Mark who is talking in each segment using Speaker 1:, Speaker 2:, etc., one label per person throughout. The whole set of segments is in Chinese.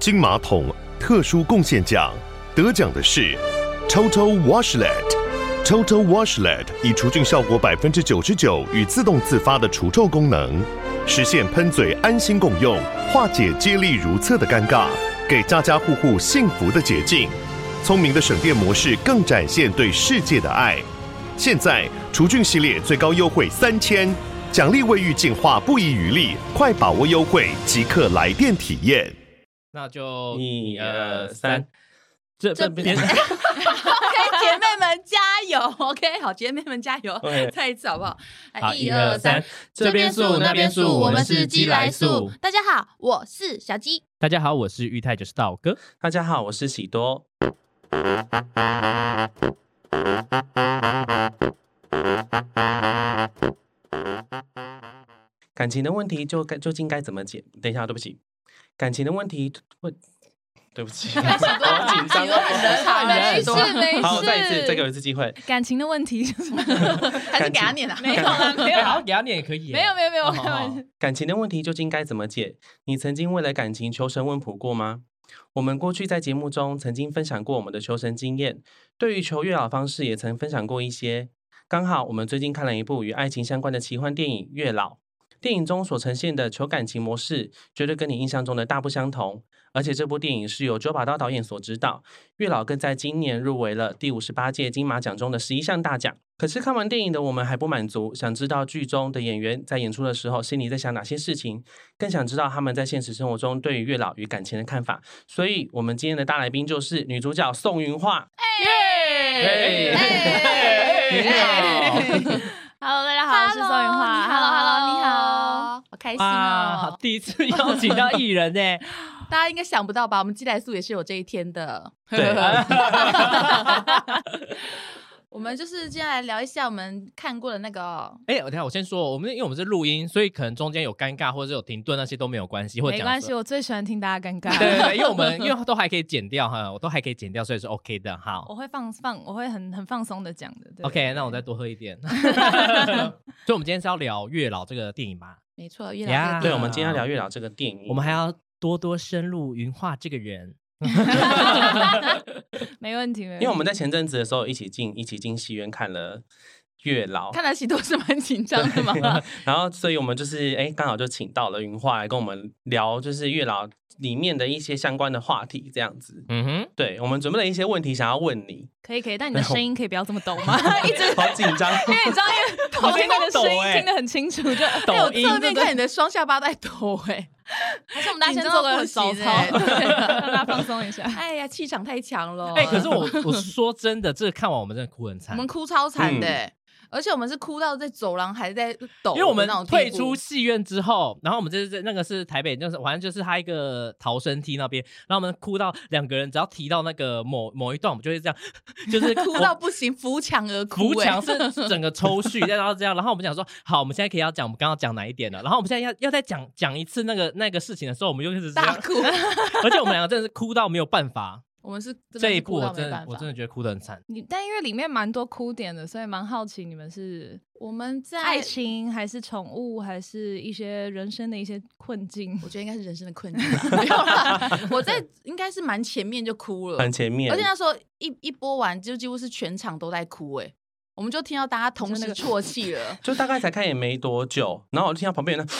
Speaker 1: 金马桶特殊贡献奖得奖的是 Toto Washlet。Toto Washlet 以除菌效果百分之九十九与自动自发的除臭功能，实现喷嘴安心共用，化解接力如厕的尴尬，给家家户户幸福的捷径。聪明的省电模式更展现对世界的爱。现在除菌系列最高优惠三千，奖励卫浴净化不遗余力，快把握优惠，即刻来电体验。
Speaker 2: 那就
Speaker 3: 一二三，
Speaker 2: 这
Speaker 4: 这
Speaker 2: 边
Speaker 4: OK，姐妹们加油！OK，好，姐妹们加油再一次好不好？来
Speaker 2: 好，
Speaker 4: 一
Speaker 2: 一二三，这边树那边树，我们是鸡来树。
Speaker 4: 大家好，我是小鸡。
Speaker 2: 大家好，我是玉泰，就是道哥。
Speaker 3: 大家好，我是喜多。感情的问题就该究竟该怎么解？等一下，对不起，感情的问题问，对不起，好紧张
Speaker 2: 没
Speaker 4: 事
Speaker 2: 没事
Speaker 3: 好，我再一次，再给我一次机会。
Speaker 5: 感情的问题
Speaker 4: 还是给他念啊？
Speaker 5: 没有啦，没有
Speaker 2: 哎好，给他念也可以。
Speaker 5: 没有没有没有，
Speaker 2: 哦
Speaker 5: 开玩笑。
Speaker 3: 感情的问题究竟该怎么解？你曾经为了感情求神问卜过吗？我们过去在节目中曾经分享过我们的求神经验，对于求月老方式也曾分享过一些。刚好我们最近看了一部与爱情相关的奇幻电影《月老》，电影中所呈现的求感情模式，绝对跟你印象中的大不相同。而且这部电影是由周把刀导演所指导，月老更在今年入围了第五十八届金马奖中的十一项大奖。可是看完电影的我们还不满足，想知道剧中的演员在演出的时候心里在想哪些事情，更想知道他们在现实生活中对于月老与感情的看法。所以，我们今天的大来宾就是女主角宋云画。
Speaker 2: 耶！
Speaker 3: 哎
Speaker 5: Hello，大家好，我是宋云画。
Speaker 4: Hello，Hello，你
Speaker 5: 好。
Speaker 4: 好，好开心
Speaker 2: 啊，
Speaker 4: 哦！
Speaker 2: 第一次邀请到艺人呢。
Speaker 4: 大家应该想不到吧？我们鸡来素也是有这一天的。
Speaker 3: 对
Speaker 4: 我们就是接下来聊一下我们看过的那个哦
Speaker 2: 哎，我等下我先说，我们因为我们是录音，所以可能中间有尴尬或者是有停顿那些都没有关系，或者
Speaker 5: 没关系，我最喜欢听大家尴尬。
Speaker 2: 对对对，因为我们 因为都还可以剪掉哈，我都还可以剪掉，所以是 OK 的。好
Speaker 5: 我会放放，我会很很放松的讲的。对
Speaker 2: ，OK，那我再多喝一点。所以，我们今天是要聊《月老》这个电影吧？
Speaker 4: 没错，月
Speaker 2: 呀
Speaker 4: 老
Speaker 3: 对，我们今天要聊月老这个电影，
Speaker 2: 我们还要多多深入云画这个人。
Speaker 5: 没问题，没问题。
Speaker 3: 因为我们在前阵子的时候一起进一起进戏院看了月老，
Speaker 4: 看来喜多是蛮紧张的嘛。
Speaker 3: 然后所以我们就是哎刚好就请到了云画来跟我们聊，就是月老里面的一些相关的话题，这样子。
Speaker 2: 嗯哼，
Speaker 3: 对我们准备了一些问题想要问你，
Speaker 5: 可以可以，但你的声音可以不要这么抖吗？一直
Speaker 3: 好紧张。
Speaker 5: 因为你知道，因为 头听那个声音
Speaker 2: 欸。
Speaker 5: 听得很清楚，就
Speaker 2: 抖音
Speaker 4: 侧面看你的双下巴在抖哎，
Speaker 5: 还是我们大家先做个早操，让大家放松一下。
Speaker 4: 哎呀，气场太强了。
Speaker 2: 哎，可是我我说真的，这个看完我们真的哭很惨。
Speaker 4: 我们，哭超惨的而且我们是哭到在走廊还在抖
Speaker 2: 因为我们退出戏院之后，然后我们这是那个是台北，就是反正就是他一个逃生梯那边，然后我们哭到两个人只要提到那个某某一段，我们就会这样，就是
Speaker 4: 哭到不行，扶墙而哭。
Speaker 2: 扶
Speaker 4: 哎
Speaker 2: 墙是 整个抽搐，然后这样，然后我们讲说，好，我们现在可以要讲我们刚刚讲哪一点了，然后我们现在要要再讲讲一次那个那个事情的时候，我们又开始这样，
Speaker 4: 大哭。
Speaker 2: 而且我们两个真的是哭到没有办法，
Speaker 4: 我们是
Speaker 2: 这一部我真的我真的觉得哭得很惨。
Speaker 5: 你但因为里面蛮多哭点的，所以蛮好奇你们是
Speaker 4: 我们在
Speaker 5: 爱，情还是宠物，还是一些人生的一些困境？
Speaker 4: 我觉得应该是人生的困境吧。没有啦，我在应该是蛮前面就哭了，
Speaker 3: 很前面，
Speaker 4: 而且那时候一一播完，就几乎是全场都在哭哎。我们就听到大家同时啜泣了，
Speaker 3: 就大概才看演没多久，然后我就听到旁边人那，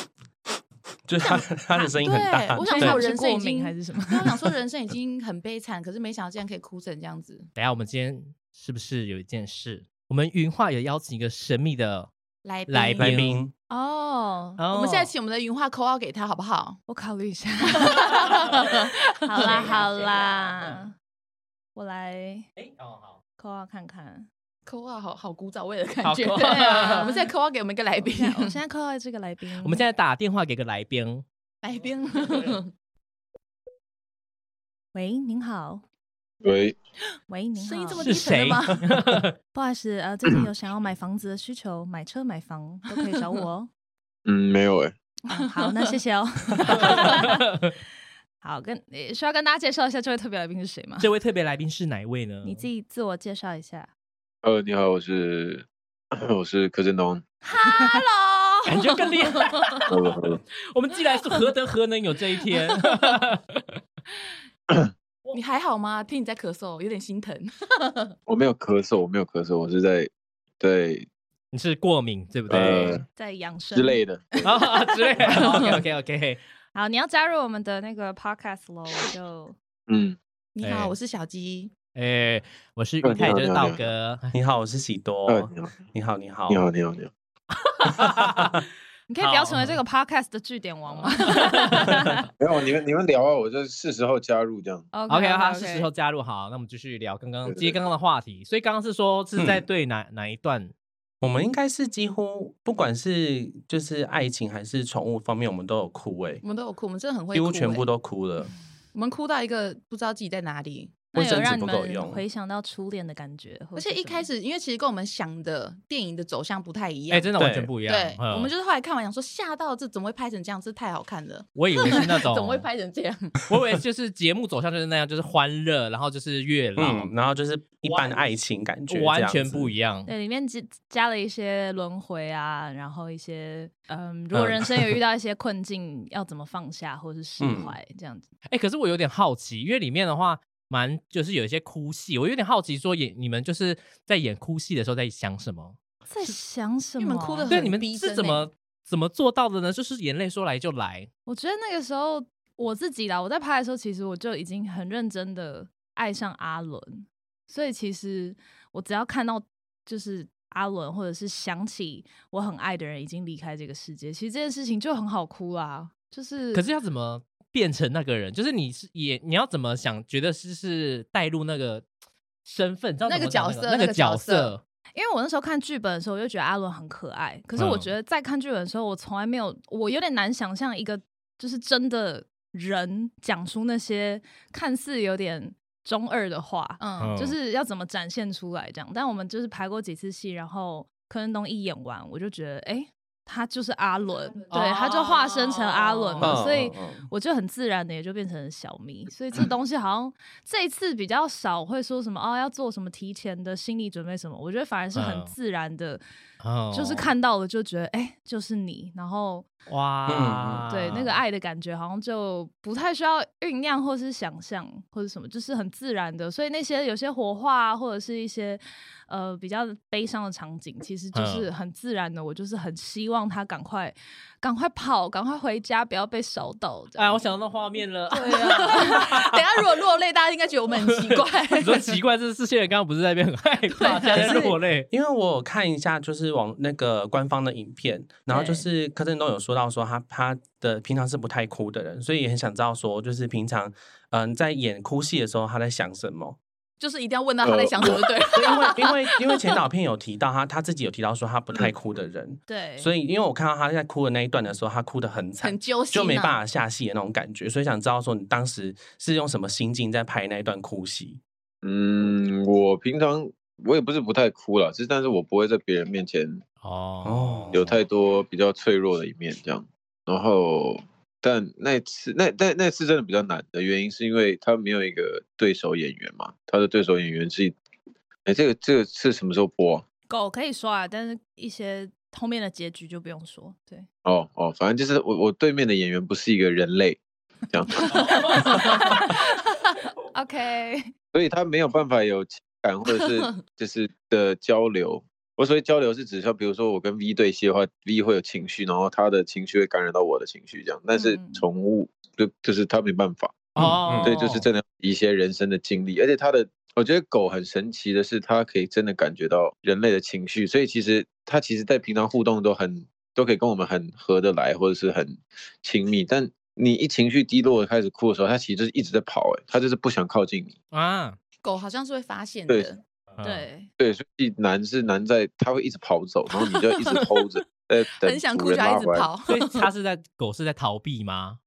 Speaker 3: 就是他他的声音很大，
Speaker 4: 对我想
Speaker 3: 对
Speaker 4: 说人生已经
Speaker 5: 还是什么？
Speaker 4: 对我想说人生已经很悲惨，可是没想到竟然可以哭成这样子。
Speaker 2: 等下我们今天是不是有一件事？我们云画有邀请一个神秘的
Speaker 4: 来宾
Speaker 2: 来
Speaker 3: 来宾
Speaker 5: 哦，
Speaker 2: 哦
Speaker 4: 我们现在请我们的云画扣号给他好不好？
Speaker 5: 我考虑一下。好啦好啦，我来
Speaker 2: 哎哦好，
Speaker 5: 扣号看看。
Speaker 4: 扣号好好古早味的感觉。对啊，我们现在扣号给我们一个来宾
Speaker 5: 我，现在我现在扣号这个来宾，
Speaker 2: 我们现在打电话给个来宾，
Speaker 4: 来宾。
Speaker 5: 喂，您好，
Speaker 6: 喂，
Speaker 5: 喂，您好，
Speaker 4: 声音这么
Speaker 2: 是
Speaker 4: 低沉吗？
Speaker 5: 不好意思，呃，最近有想要买房子的需求，买车买房都可以找我哦。
Speaker 6: 嗯，没有哎、
Speaker 5: 嗯好，那谢谢哦。好，跟呃需要跟大家介绍一下这位特别来宾是谁吗？
Speaker 2: 这位特别来宾是哪一位呢？
Speaker 5: 你自己自我介绍一下。
Speaker 6: 呃，你好，我是 我是柯震东。
Speaker 4: Hello，
Speaker 2: 感觉更厉害。
Speaker 6: 好了好了，
Speaker 2: 我们既然是何德何能有这一天？
Speaker 4: 你还好吗？听你在咳嗽，有点心疼。
Speaker 6: 我没有咳嗽，我没有咳嗽，我是在对
Speaker 2: 你是过敏对不对？
Speaker 6: 呃
Speaker 5: 在养生
Speaker 6: 之类的。
Speaker 2: 啊之类的。OK OK OK。
Speaker 5: 好，你要加入我们的那个 podcast 喽，就
Speaker 6: 嗯，
Speaker 2: 哎
Speaker 4: 你好，我是小鸡。
Speaker 2: 哎，我是
Speaker 6: 呃
Speaker 2: 玉泰，就是
Speaker 6: 你你好
Speaker 2: 道哥。
Speaker 3: 你好，我是喜多。
Speaker 6: 呃，你好，
Speaker 3: 你好，你好，
Speaker 6: 你好，你好，你好。
Speaker 5: 你可以不要成为这个 podcast 的据点王吗
Speaker 6: 没有，你们你们聊啊，我就是时候加入这样。
Speaker 2: OK，好，是时候加入。好，那我们继续聊刚刚接刚刚的话题。所以刚刚是说是在对哪哪一段？
Speaker 3: 我们应该是几乎不管是就是爱情还是宠物方面，我们都有哭诶、
Speaker 4: 我们都有哭，我们真的很会
Speaker 3: 几
Speaker 4: 哭、欸，
Speaker 3: 乎全部都哭了。
Speaker 4: 我们哭到一个不知道自己在哪里。
Speaker 5: 那
Speaker 3: 卫生纸
Speaker 5: 有让你们
Speaker 3: 不够用
Speaker 5: 回想到初恋的感觉，
Speaker 4: 而且一开始，因为其实跟我们想的电影的走向不太一样。
Speaker 2: 哎，真的完全不一样。
Speaker 4: 对，
Speaker 2: 嗯
Speaker 4: 我们就是后来看完想说吓到，这怎么会拍成这样？这太好看了，
Speaker 2: 我以为是那种
Speaker 4: 怎么会拍成这样？
Speaker 2: 我以为就是节目走向就是那样，就是欢乐，然后就是月老，
Speaker 3: 嗯，然后就是一般爱情感觉，
Speaker 2: 完全不一
Speaker 3: 样。
Speaker 5: 对，里面加加了一些轮回啊，然后一些嗯，如果
Speaker 3: 嗯
Speaker 5: 人生有遇 到一些困境，要怎么放下或是释
Speaker 3: 嗯
Speaker 5: 怀这样子。
Speaker 2: 哎，可是我有点好奇，因为里面的话蛮就是有一些哭戏，我有点好奇说演你们就是在演哭戏的时候在想什么？
Speaker 5: 在想什么？
Speaker 4: 你们哭的
Speaker 2: 对，
Speaker 4: 很
Speaker 2: 你们是怎么怎么做到的呢？就是眼泪说来就来。
Speaker 5: 我觉得那个时候我自己啦，我在拍的时候，其实我就已经很认真的爱上阿伦，所以其实我只要看到就是阿伦，或者是想起我很爱的人已经离开这个世界，其实这件事情就很好哭啦。就是，
Speaker 2: 可是要怎么变成那个人？就是你是也你要怎么想？觉得是是带入那个身份，知道
Speaker 4: 那个角色那个
Speaker 2: 角
Speaker 4: 角色
Speaker 5: 因为我那时候看剧本的时候，我就觉得阿伦很可爱。可是我
Speaker 2: 嗯
Speaker 5: 觉得在看剧本的时候，我从来没有，我有点难想象一个就是真的人讲出那些看似有点中二的话，
Speaker 4: 嗯，
Speaker 5: 就是要怎么展现出来这样。但我们就是排过几次戏，然后柯震东一演完，我就觉得，哎、他就是阿伦，对，他就化身成阿伦了，
Speaker 3: 嗯
Speaker 5: 所以我就很自然的也就变成了小咪。所以这东西好像这一次比较少会说什么哦，要做什么提前的心理准备什么，我觉得反而是很
Speaker 2: 嗯。
Speaker 5: 自然的，
Speaker 2: 哦
Speaker 5: 就是看到了就觉得，哎、就是你，然后
Speaker 2: 哇，
Speaker 5: 对那个爱的感觉，好像就不太需要酝酿或是想象或者什么，就是很自然的。所以那些有些火化啊，或者是一些呃比较悲伤的场景，其实就是
Speaker 2: 嗯
Speaker 5: 很自然的。我就是很希望他赶快赶快跑，赶快回家，不要被烧到。
Speaker 2: 哎，我想到那画面了。
Speaker 4: 对啊。等下如果落泪，大家应该觉得我们很奇怪。
Speaker 2: 你说奇怪，这这些人刚刚不是在那边很害怕，现在在落泪。
Speaker 3: 因为我有看一下，就是网那个官方的影片，然后就是柯震东有说到说他他的平常是不太哭的人，所以也很想知道说，就是平常嗯在演哭戏的时候他在想什么。
Speaker 4: 就是一定要问到他在想什么，对。
Speaker 3: 对因为 因为因为前导片有提到他他自己有提到说他不太哭的人，
Speaker 5: 对，
Speaker 3: 所以因为我看到他在哭的那一段的时候，他哭得很惨
Speaker 4: 很，揪心、啊，
Speaker 3: 就没办法下戏的那种感觉，所以想知道说你当时是用什么心境在拍那一段哭戏？
Speaker 6: 嗯，我平常我也不是不太哭了，只是但是我不会在别人面前
Speaker 2: 哦
Speaker 6: 有太多比较脆弱的一面这样。然后，但那次那那那次真的比较难的原因是因为他没有一个对手演员嘛，他的对手演员是，哎，这个这个是什么时候播啊？
Speaker 5: 狗可以说啊，但是一些后面的结局就不用说。对，
Speaker 6: 哦哦，反正就是我我对面的演员不是一个人类，这样，
Speaker 5: OK，
Speaker 6: 所以他没有办法有情感或者是 就是的交流。我所谓交流是指说，比如说我跟 V 对戏的话，V 会有情绪，然后他的情绪会感染到我的情绪，这样。但是
Speaker 5: 嗯
Speaker 6: 宠物就就是他没办法，
Speaker 2: 哦，
Speaker 6: 对，就是真的一些人生的经历，而且他的，我觉得狗很神奇的是，它可以真的感觉到人类的情绪，所以其实它其实在平常互动都很都可以跟我们很合得来，或者是很亲密。但你一情绪低落开始哭的时候，它其实就是一直在跑、欸，它就是不想靠近你。
Speaker 2: 啊，
Speaker 4: 狗好像是会发现的，
Speaker 2: 嗯，
Speaker 5: 对，
Speaker 6: 对，所以难是难在它会一直跑走，然后你就一直 hold 着，呃
Speaker 4: 很想哭就一直跑。
Speaker 2: 所以它是在狗是在逃避吗？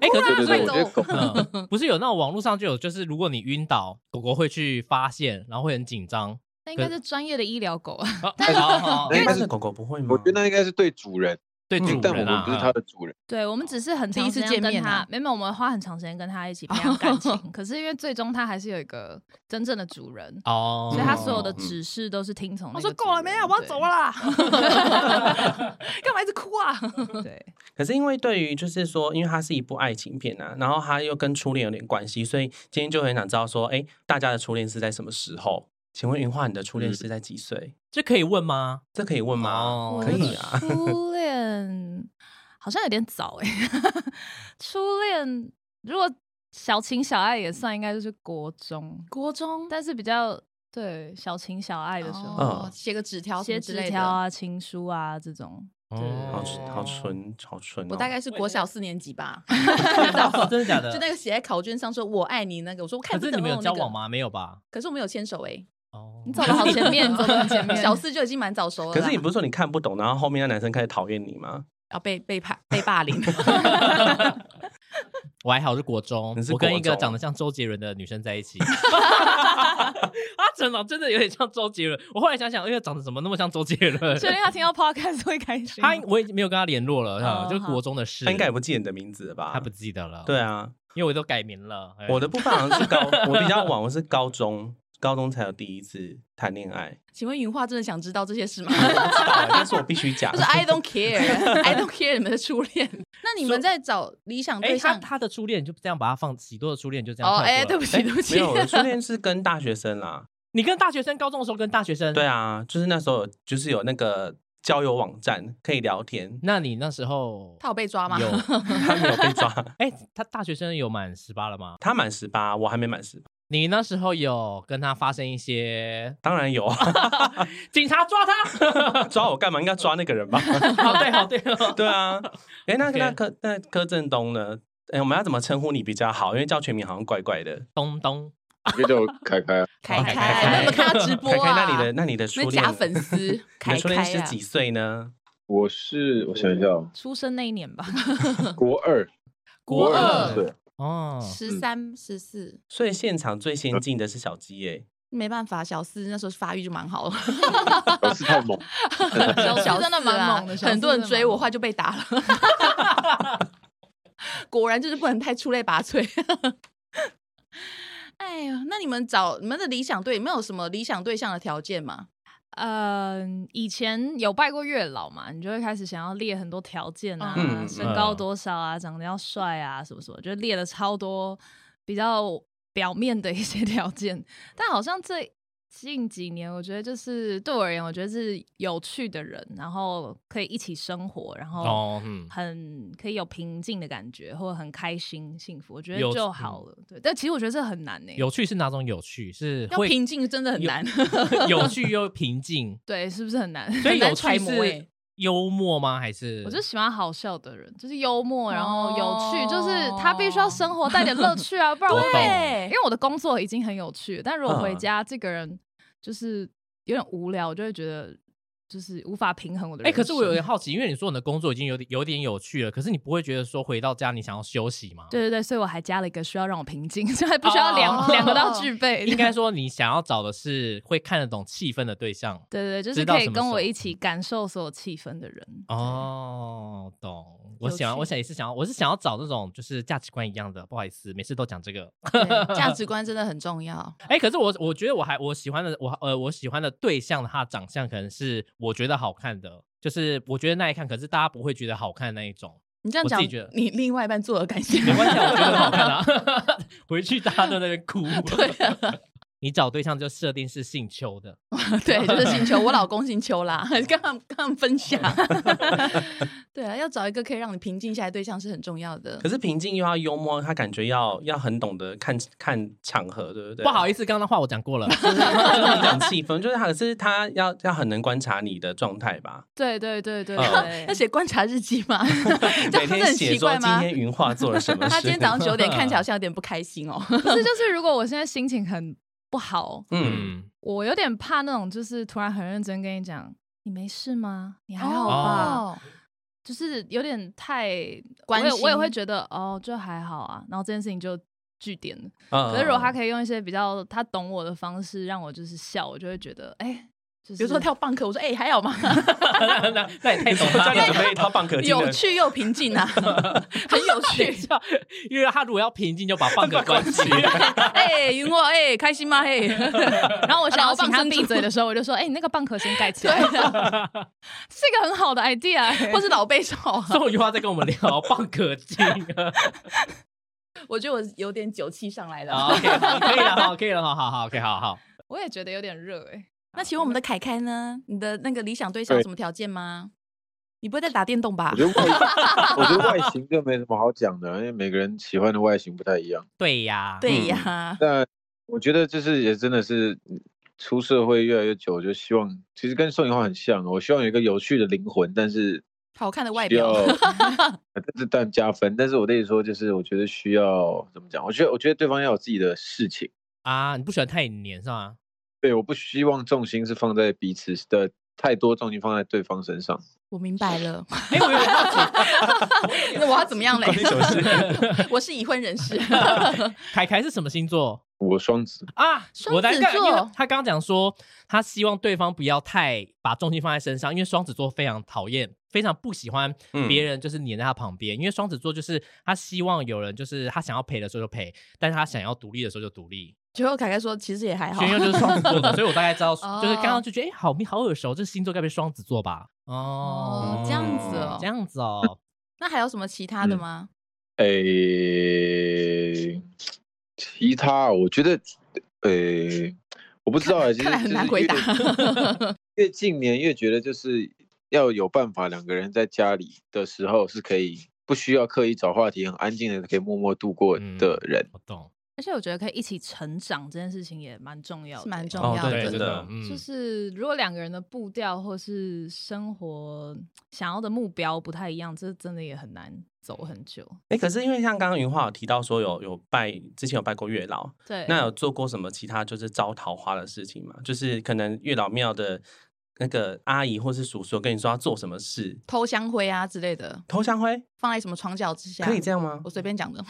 Speaker 2: 哎可是
Speaker 6: 对对对，我觉得狗
Speaker 2: 嗯，不是有那种网络上就有，就是如果你晕倒，狗狗会去发现，然后会很紧张。
Speaker 5: 那应该是专业的医疗狗啊。
Speaker 2: 哦好好好
Speaker 6: 那应该是
Speaker 3: 狗狗不会吗？
Speaker 6: 我觉得那应该是对主人，
Speaker 2: 对
Speaker 6: 但我们不是他的主人。
Speaker 5: 对我们只是很
Speaker 4: 第一次
Speaker 5: 长时间跟
Speaker 4: 见面啊
Speaker 5: 他，没有，我们花很长时间跟他一起培养感情。可是因为最终他还是有一个真正的主人，
Speaker 2: 哦，
Speaker 5: 所以他所有的
Speaker 6: 嗯
Speaker 5: 指示都是听从那
Speaker 4: 我。说够了没有？我要走了啦！干嘛一直哭啊？
Speaker 5: 对。对，
Speaker 3: 可是因为对于就是说，因为它是一部爱情片啊，然后它又跟初恋有点关系，所以今天就很想知道说，哎，大家的初恋是在什么时候？请问云画，你的初恋是在几岁？
Speaker 2: 这可以问吗？
Speaker 3: 这可以问吗？
Speaker 2: 哦
Speaker 3: 可以啊。
Speaker 5: 初恋好像有点早哎、初恋如果小情小爱也算，应该就是国中，
Speaker 4: 国中
Speaker 5: 但是比较对小情小爱的时候，
Speaker 4: 哦，写个纸条什
Speaker 5: 写纸。条啊、情书啊这种。
Speaker 3: 好纯好纯好纯、哦！
Speaker 4: 我大概是国小四年级吧，
Speaker 2: 哦真的假的？
Speaker 4: 就那个写在考卷上说“我爱你”那个，我说我看不懂
Speaker 2: 可是你们有交往吗？没有吧？
Speaker 4: 可是我们有牵手哎，
Speaker 2: 哦，
Speaker 5: 你走的好前面，你 走的很前面。
Speaker 4: 小四就已经蛮早熟了。
Speaker 3: 可是你不是说你看不懂，然后后面那男生开始讨厌你吗？
Speaker 4: 要被被霸被霸凌？
Speaker 2: 我还好是国中
Speaker 3: 你，是
Speaker 2: 我跟一个长得像周杰伦的女生在一起。啊真的真的有点像周杰伦。我后来想想，因为长得怎么那么像周杰伦？
Speaker 5: 确定他听到 podcast 会开心？
Speaker 2: 他我已经没有跟他联络了，
Speaker 5: 哦
Speaker 2: 就是国中的事。
Speaker 3: 他应该也不记得你的名字了吧？
Speaker 2: 他不记得了。
Speaker 3: 对，啊，
Speaker 2: 因为我都改名了。哎
Speaker 3: 我的部分好像是高，我比较晚，我是高中，高中才有第一次谈恋爱。
Speaker 4: 请问云画真的想知道这些事吗？
Speaker 3: 但是我必须讲
Speaker 4: 就。是 I don't care，I don't care 你们的初恋。那你们在找理想
Speaker 2: 哎，
Speaker 4: 对象？
Speaker 2: 他他的初恋就这样把他放喜多的初恋就这样
Speaker 4: 哦。哎，对不起，
Speaker 3: 哎
Speaker 4: 对不起，
Speaker 3: 没有，我的初恋是跟大学生啦。
Speaker 2: 你跟大学生高中的时候跟大学生
Speaker 3: 对。啊，就是那时候就是有那个交友网站可以聊天，
Speaker 2: 那你那时候
Speaker 4: 他有被抓吗？
Speaker 2: 有
Speaker 3: 他没有被抓，
Speaker 2: 哎，他大学生有满十八了吗？
Speaker 3: 他满十八，我还没满十八。
Speaker 2: 你那时候有跟他发生一些？
Speaker 3: 当然有，
Speaker 2: 警察抓他？
Speaker 3: 抓我干嘛？应该抓那个人吧？
Speaker 2: 好对好对。哦，
Speaker 3: 对啊，哎，那那柯那柯震东呢？哎，我们要怎么称呼你比较好？因为叫全名好像怪怪的。
Speaker 2: 东东。
Speaker 6: 你可以叫我凯凯啊，
Speaker 4: 凯
Speaker 2: 哦凯
Speaker 4: 有没有看他直播
Speaker 3: 凯凯，
Speaker 4: 啊？
Speaker 3: 那你的那你的初恋
Speaker 4: 粉丝
Speaker 3: 你
Speaker 4: 凯
Speaker 3: 的初恋是几岁呢？
Speaker 6: 我是我想一下哦，
Speaker 5: 出生那一年吧，
Speaker 6: 国二，
Speaker 2: 国
Speaker 4: 二。
Speaker 6: 二。岁，
Speaker 2: 哦，
Speaker 4: 十三十四，
Speaker 3: 所以现场最先进的是小鸡耶。
Speaker 4: 没办法，小四那时候发育就蛮好了，
Speaker 6: 小四太猛，
Speaker 5: 小四真的蛮猛的，
Speaker 4: 很多人追我，
Speaker 5: 真的蛮猛
Speaker 4: 后来就被打了。果然就是不能太出类拔萃。哎呀，那你们找你们的理想对，没有什么理想对象的条件吗？
Speaker 5: 嗯，以前有拜过月老嘛，你就会开始想要列很多条件啊，
Speaker 3: 嗯
Speaker 5: 身高多少啊，长得要帅啊，什么什么，就列了超多比较表面的一些条件。但好像这近几年，我觉得就是对我而言，我觉得是有趣的人，然后可以一起生活，然后很可以有平静的感觉，或者很开心、幸福，我觉得就好了。对，但其实我觉得这很难呢、
Speaker 2: 有趣是哪种有趣？是
Speaker 4: 要
Speaker 2: 会
Speaker 4: 平静真的很难，
Speaker 2: 有趣 又平静，
Speaker 5: 对，是不是很难？
Speaker 2: 所以有
Speaker 4: 揣
Speaker 2: 趣是幽默吗？还是
Speaker 5: 我就喜欢好笑的人，就是幽默，然后有趣，就是
Speaker 4: 哦
Speaker 5: 他必须要生活带点乐趣啊，不然我
Speaker 2: 会
Speaker 5: 因为我的工作已经很有趣，但如果回
Speaker 3: 嗯。
Speaker 5: 家这个人就是有点无聊，我就会觉得就是无法平衡我的
Speaker 2: 哎、
Speaker 5: 人生。
Speaker 2: 可是我有点好奇，因为你说你的工作已经有点有点有趣了，可是你不会觉得说回到家你想要休息吗？
Speaker 5: 对对对，所以我还加了一个需要让我平静，所以还不需要两、
Speaker 4: 哦
Speaker 5: 两个都要具备。
Speaker 2: 应该说你想要找的是会看得懂气氛的对象。
Speaker 5: 对对对，就是可以跟我一起感受所有气氛的人。
Speaker 2: 哦，懂。我
Speaker 4: 有
Speaker 2: 想我想也是想要，我是想要找那种就是价值观一样的。不好意思，每次都讲这个。
Speaker 4: 价 值观真的很重要。
Speaker 2: 哎、可是我我觉得我还我喜欢的我呃我喜欢的对象，他的长相可能是我觉得好看的，就是我觉得那一看，可是大家不会觉得好看的那一种。
Speaker 4: 你这样讲你另外一半做了感谢？
Speaker 2: 没关系啊，我觉得很好看啊。回去大家都在那边哭。
Speaker 4: 对啊
Speaker 2: 你找对象就设定是姓邱的，
Speaker 4: 对，就是姓邱，我老公姓邱啦，跟他们跟他们分享。对啊，要找一个可以让你平静下来的对象是很重要的。
Speaker 3: 可是平静又要幽默，他感觉要要很懂得看看场合，对不对？
Speaker 2: 不好意思，刚刚的话我讲过了。
Speaker 3: 就是讲气氛，就是他可是他要要很能观察你的状态吧，
Speaker 5: 对对对对
Speaker 4: 要写观察日记吗？这
Speaker 3: 每天写说今
Speaker 4: 奇怪吗？
Speaker 3: 天云画做了什么。
Speaker 4: 他今天早上九点看起来好像有点不开心哦。
Speaker 5: 不是就是如果我现在心情很不好，
Speaker 3: 嗯，
Speaker 2: 嗯，
Speaker 5: 我有点怕那种就是突然很认真跟你讲，你没事吗？你还好吧？
Speaker 4: 哦。
Speaker 5: 就是有点太
Speaker 4: 关
Speaker 5: 我也我也会觉得哦，就还好啊，然后这件事情就据点
Speaker 3: 可
Speaker 5: 是如果他可以用一些比较他懂我的方式让我就是笑，我就会觉得哎、就是
Speaker 4: 比如说跳棒课，我说哎、还好吗？
Speaker 2: 那那那也太懂了
Speaker 3: 教你准备一套蚌壳，
Speaker 4: 有趣又平静啊，很有趣。
Speaker 2: 因为他如果要平静，就把蚌壳关起。
Speaker 4: 哎，云我哎，开心吗？嘿，
Speaker 5: 然后我想要请他闭嘴的时候，我就说：“哎、你那个蚌壳先盖起来。”这是一个很好的 idea，、欸、
Speaker 4: 或是老背手啊。
Speaker 2: 宋雨花在跟我们聊蚌壳精。
Speaker 4: 我觉得我有点酒气上来了。
Speaker 2: 好，OK，可以了，好，可以了，好好好，OK，好好。
Speaker 5: 我也觉得有点热哎、
Speaker 4: 那请问我们的凯凯呢？你的那个理想对象有什么条件吗？你不会在打电动吧
Speaker 6: 我？觉得外，我觉得外形就没什么好讲的，因为每个人喜欢的外形不太一样。
Speaker 2: 对呀，
Speaker 4: 对呀，
Speaker 6: 但我觉得就是也真的是出社会越来越久，就希望其实跟宋颖花很像，我希望有一个有趣的灵魂，但是
Speaker 4: 好看的外表，
Speaker 6: 但是但加分。但是我的意思说，就是我觉得需要怎么讲？我觉得我觉得对方要有自己的事情。
Speaker 2: 啊，你不喜欢太黏是吗？
Speaker 6: 对，我不希望重心是放在彼此的太多重心放在对方身上。
Speaker 4: 我明白了。
Speaker 2: 哎，我有点好奇，
Speaker 4: 那我要怎么样嘞
Speaker 3: 你什么事？
Speaker 4: 我是已婚人士。
Speaker 2: 凯凯是什么星座
Speaker 6: 我双子，
Speaker 2: 啊？
Speaker 4: 双子
Speaker 2: 我大概因为
Speaker 4: 座
Speaker 2: 他刚刚讲说，他希望对方不要太把重心放在身上，因为双子座非常讨厌，非常不喜欢
Speaker 3: 嗯
Speaker 2: 别人就是黏在他旁边，因为双子座就是他希望有人就是他想要陪的时候就陪，但是他想要独立的时候就独立。
Speaker 4: 最后凯凯说，其实也还好
Speaker 2: 轩。佑就是双子座的，所以我大概知道，
Speaker 4: 哦
Speaker 2: 就是刚刚就觉得，哎、好好耳熟，这星座该不会双子座吧？哦
Speaker 4: 哦，这样子哦
Speaker 2: 这。样子哦。
Speaker 4: 那还有什么其他的
Speaker 6: 嗯
Speaker 4: 吗？
Speaker 6: 诶、其他我觉得，诶、我不知道欸，其实
Speaker 4: 看来很难回答。
Speaker 6: 越近年越觉得就是要有办法，两个人在家里的时候是可以不需要刻意找话题，很安静的可以默默度过
Speaker 2: 嗯
Speaker 6: 的人。
Speaker 2: 我懂，
Speaker 5: 而且我觉得可以一起成长这件事情也蛮重要的，
Speaker 4: 蛮重
Speaker 3: 哦
Speaker 4: 要的。
Speaker 3: 对真的
Speaker 5: 就是如果两个人的步调或是生活想要的目标不太一样，这真的也很难走很久。
Speaker 3: 哎，可是因为像刚刚云花有提到说有有拜之前有拜过月老，
Speaker 5: 对，
Speaker 3: 那有做过什么其他就是招桃花的事情吗？就是可能月老庙的那个阿姨或是叔叔跟你说要做什么事，
Speaker 4: 偷香灰啊之类的，
Speaker 3: 投香灰
Speaker 4: 放在什么床脚之下，
Speaker 3: 可以这样吗
Speaker 4: 我？随便讲的。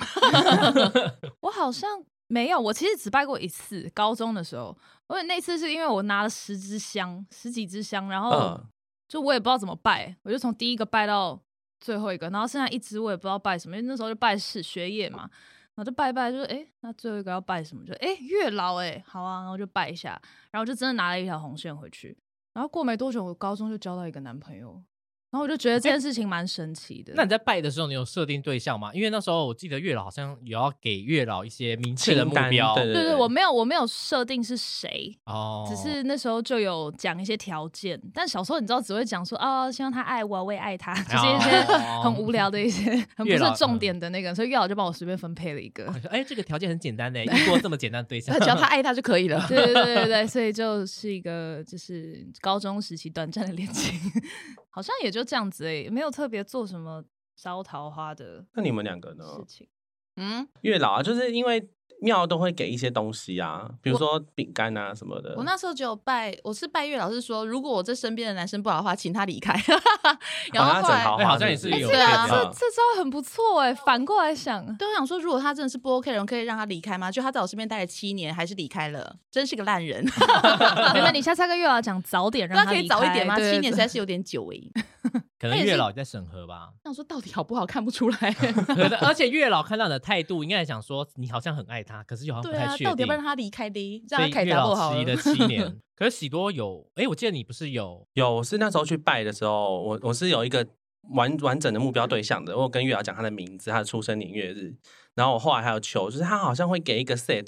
Speaker 5: 我好像没有，我其实只拜过一次，高中的时候。而且那次是因为我拿了十支香，十几支香，然后
Speaker 3: 嗯
Speaker 5: 就我也不知道怎么拜，我就从第一个拜到最后一个，然后剩下一支我也不知道拜什么，因为那时候就拜是学业嘛，然后就拜一拜，就是哎、诶那最后一个要拜什么？就哎、诶月老哎、好啊，然后就拜一下，然后就真的拿了一条红线回去。然后过没多久，我高中就交到一个男朋友，然后我就觉得这件事情蛮神奇的。
Speaker 2: 那你在拜的时候，你有设定对象吗？因为那时候我记得月老好像也要给月老一些明确的目标，
Speaker 3: 对对
Speaker 5: 对对，我没有我没有设定是谁，
Speaker 2: 哦，
Speaker 5: 只是那时候就有讲一些条件，但小时候你知道只会讲说啊、希望他爱我，我也爱他，就是一些
Speaker 2: 哦
Speaker 5: 很无聊的一些，很不是重点的那个，所以月老就帮我随便分配了一个。
Speaker 2: 哎，这个条件很简单的，一过这么简单的对象
Speaker 4: 只，要他爱他就可以了。
Speaker 5: 对对对对对，所以就是一个就是高中时期短暂的恋情，好像也就这样子诶，没有特别做什么招桃花的
Speaker 3: 那你们两个呢？
Speaker 5: 事情。
Speaker 4: 嗯，
Speaker 3: 月老啊，就是因为庙都会给一些东西啊，比如说饼干啊什么的。
Speaker 4: 我那时候只有拜，我是拜月老，是说如果我这身边的男生不好的话，请他离开。然后后来
Speaker 2: 哎好像也
Speaker 3: 是
Speaker 2: 有
Speaker 4: 对啊
Speaker 5: 这
Speaker 2: 这
Speaker 5: 招很不错哎，反过来想，
Speaker 4: 对我想说，如果他真的是不 OK 的人，可以让他离开吗？就他在我身边待了七年，还是离开了，真是个烂人。
Speaker 5: 没有，你下次要跟月老讲早点让
Speaker 4: 他可以早一点吗？
Speaker 5: 对
Speaker 4: 七年实在是有点久哎。
Speaker 2: 可能月老也在审核吧。
Speaker 4: 想说到底好不好看不出来。
Speaker 2: 而且月老看到你的态度，应该也想说你好像很爱他，可是又好像不
Speaker 4: 对啊，
Speaker 2: 太确定
Speaker 4: 到底要不要。让他离开的？让他开闸
Speaker 2: 月老迟疑了
Speaker 4: 不好了。
Speaker 2: 七 年，可是喜多有，哎，我记得你不是有
Speaker 3: 有是那时候去拜的时候，我我是有一个完完整的目标对象的，我有跟月瑶讲他的名字、他的出生年月日，然后我后来还有求，就是他好像会给一个 set，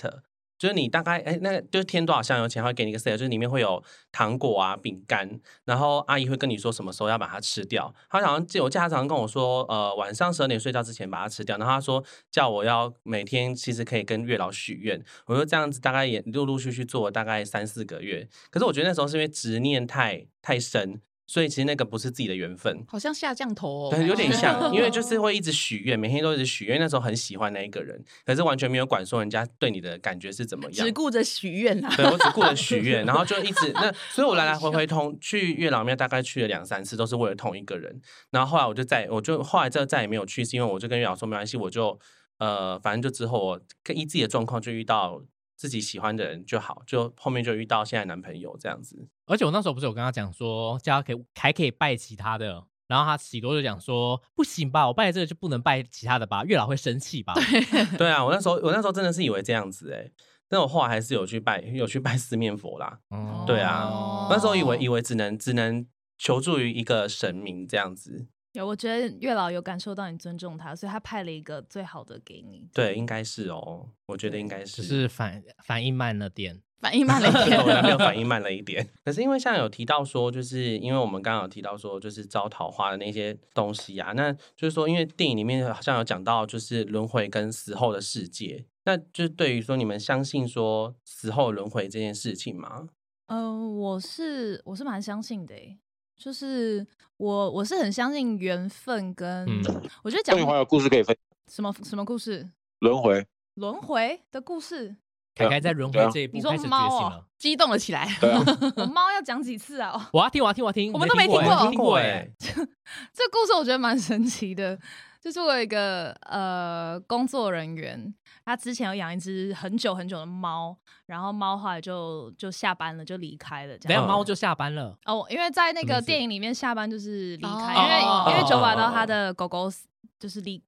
Speaker 3: 就是你大概哎，那个就是添多少香油钱，他会给你一个 set，就是里面会有糖果啊、饼干，然后阿姨会跟你说什么时候要把它吃掉。他好像记我记得他常常跟我说，呃，晚上十二点睡觉之前把它吃掉。然后他说叫我要每天其实可以跟月老许愿，我说这样子大概也陆陆续续做了大概三四个月。可是我觉得那时候是因为执念太太深，所以其实那个不是自己的缘分。
Speaker 4: 好像下降头哦，
Speaker 3: 对，有点像，因为就
Speaker 4: 哦
Speaker 3: 是 会一直许愿，每天都一直许愿。那时候很喜欢那一个人，可是完全没有管说人家对你的感觉是怎么样
Speaker 4: 只。顾着许愿啊。
Speaker 3: 对我只顾着许愿，然后就一直那，所以我来来回回通去月老庙大概去了两三次，都是为了同一个人。然后后来我就再，我就后来就再也没有去，是因为我就跟月老说没关系，我就呃，反正就之后我跟依自己的状况就遇到自己喜欢的人就好，就后面就遇到现在男朋友这样子。
Speaker 2: 而且我那时候不是有跟他讲说，叫他可以还可以拜其他的，然后他喜多就讲说，不行吧，我拜这个就不能拜其他的吧，月老会生气吧？
Speaker 3: 对啊，我那时候我那时候真的是以为这样子哎、但我后来还是有去拜有去拜四面佛啦。
Speaker 2: 哦
Speaker 3: 对啊，
Speaker 4: 哦
Speaker 3: 那时候以为以为只能只能求助于一个神明这样子。
Speaker 5: 有，我觉得月老有感受到你尊重他，所以他派了一个最好的给你。
Speaker 3: 对，应该是哦，我觉得应该
Speaker 2: 只
Speaker 3: 是。
Speaker 2: 是反反应慢了点。
Speaker 4: 反应慢了一点
Speaker 3: 我。男朋友反 应慢了一点。可是因为像有提到说，就是因为我们刚刚有提到说，就是招桃花的那些东西啊，那就是说，因为电影里面好像有讲到，就是轮回跟死后的世界。那就是对于说，你们相信说死后轮回这件事情吗？
Speaker 5: 嗯、我是我是蛮相信的诶，就是我我是很相信缘分跟，
Speaker 2: 嗯
Speaker 5: 我觉得讲
Speaker 6: 邓玉华有故事可以分，
Speaker 5: 什么什么故事，
Speaker 6: 轮回，
Speaker 5: 轮回的故事，
Speaker 2: 凯凯在轮回这一步
Speaker 5: 你说
Speaker 2: 开始觉
Speaker 5: 猫哦
Speaker 2: 醒了。
Speaker 4: 激动了起来。
Speaker 6: 对啊，
Speaker 5: 我猫要讲几次啊？哦
Speaker 2: 我要听，我要听，我要听。
Speaker 4: 我们都没听过
Speaker 2: 没听过
Speaker 3: 哎
Speaker 2: 哎。
Speaker 5: 这故事我觉得蛮神奇的，就是我有一个呃工作人员，他之前有养一只很久很久的猫，然后猫后来就就下班了，就离开了，这样。
Speaker 2: 等下猫就下班了。
Speaker 5: 哦，因为在那
Speaker 2: 什么意思
Speaker 5: 个电影里面下班就是离开，
Speaker 4: 哦
Speaker 5: 因为因为九把刀
Speaker 3: 哦
Speaker 5: 他的狗狗死就是离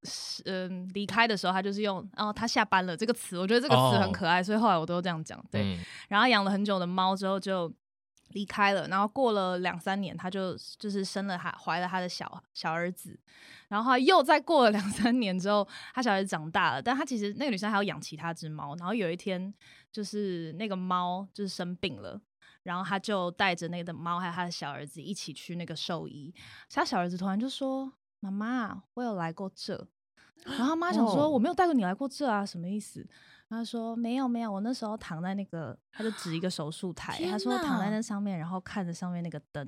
Speaker 5: 嗯离开的时候，他就是用哦他下班了这个词，我觉得这个词很
Speaker 2: 哦
Speaker 5: 可爱，所以后来我都这样讲。对，
Speaker 2: 嗯
Speaker 5: 然后养了很久的猫之后就离开了，然后过了两三年，他就就是生了他怀了他的小小儿子，然后又再过了两三年之后，他小孩子长大了，但他其实那个女生还要养其他只猫，然后有一天就是那个猫就是生病了。然后他就带着那个猫还有他的小儿子一起去那个兽医，他小儿子突然就说：“妈妈，我有来过这。”然后他妈想说：“我没有带过你来过这啊，什么意思？”他说：“没有没有，我那时候躺在那个，他就指一个手术台，他说躺在那上面，然后看着上面那个灯。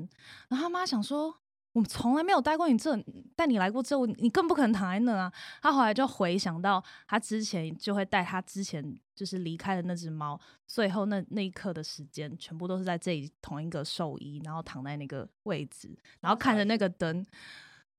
Speaker 5: 然后他妈想说：我们从来没有带过你这，带你来过这，我你更不可能躺在那啊。他后来就回想到他之前就会带他之前就是离开的那只猫，最后那那一刻的时间，全部都是在这里同一个兽医，然后躺在那个位置，然后看着那个灯。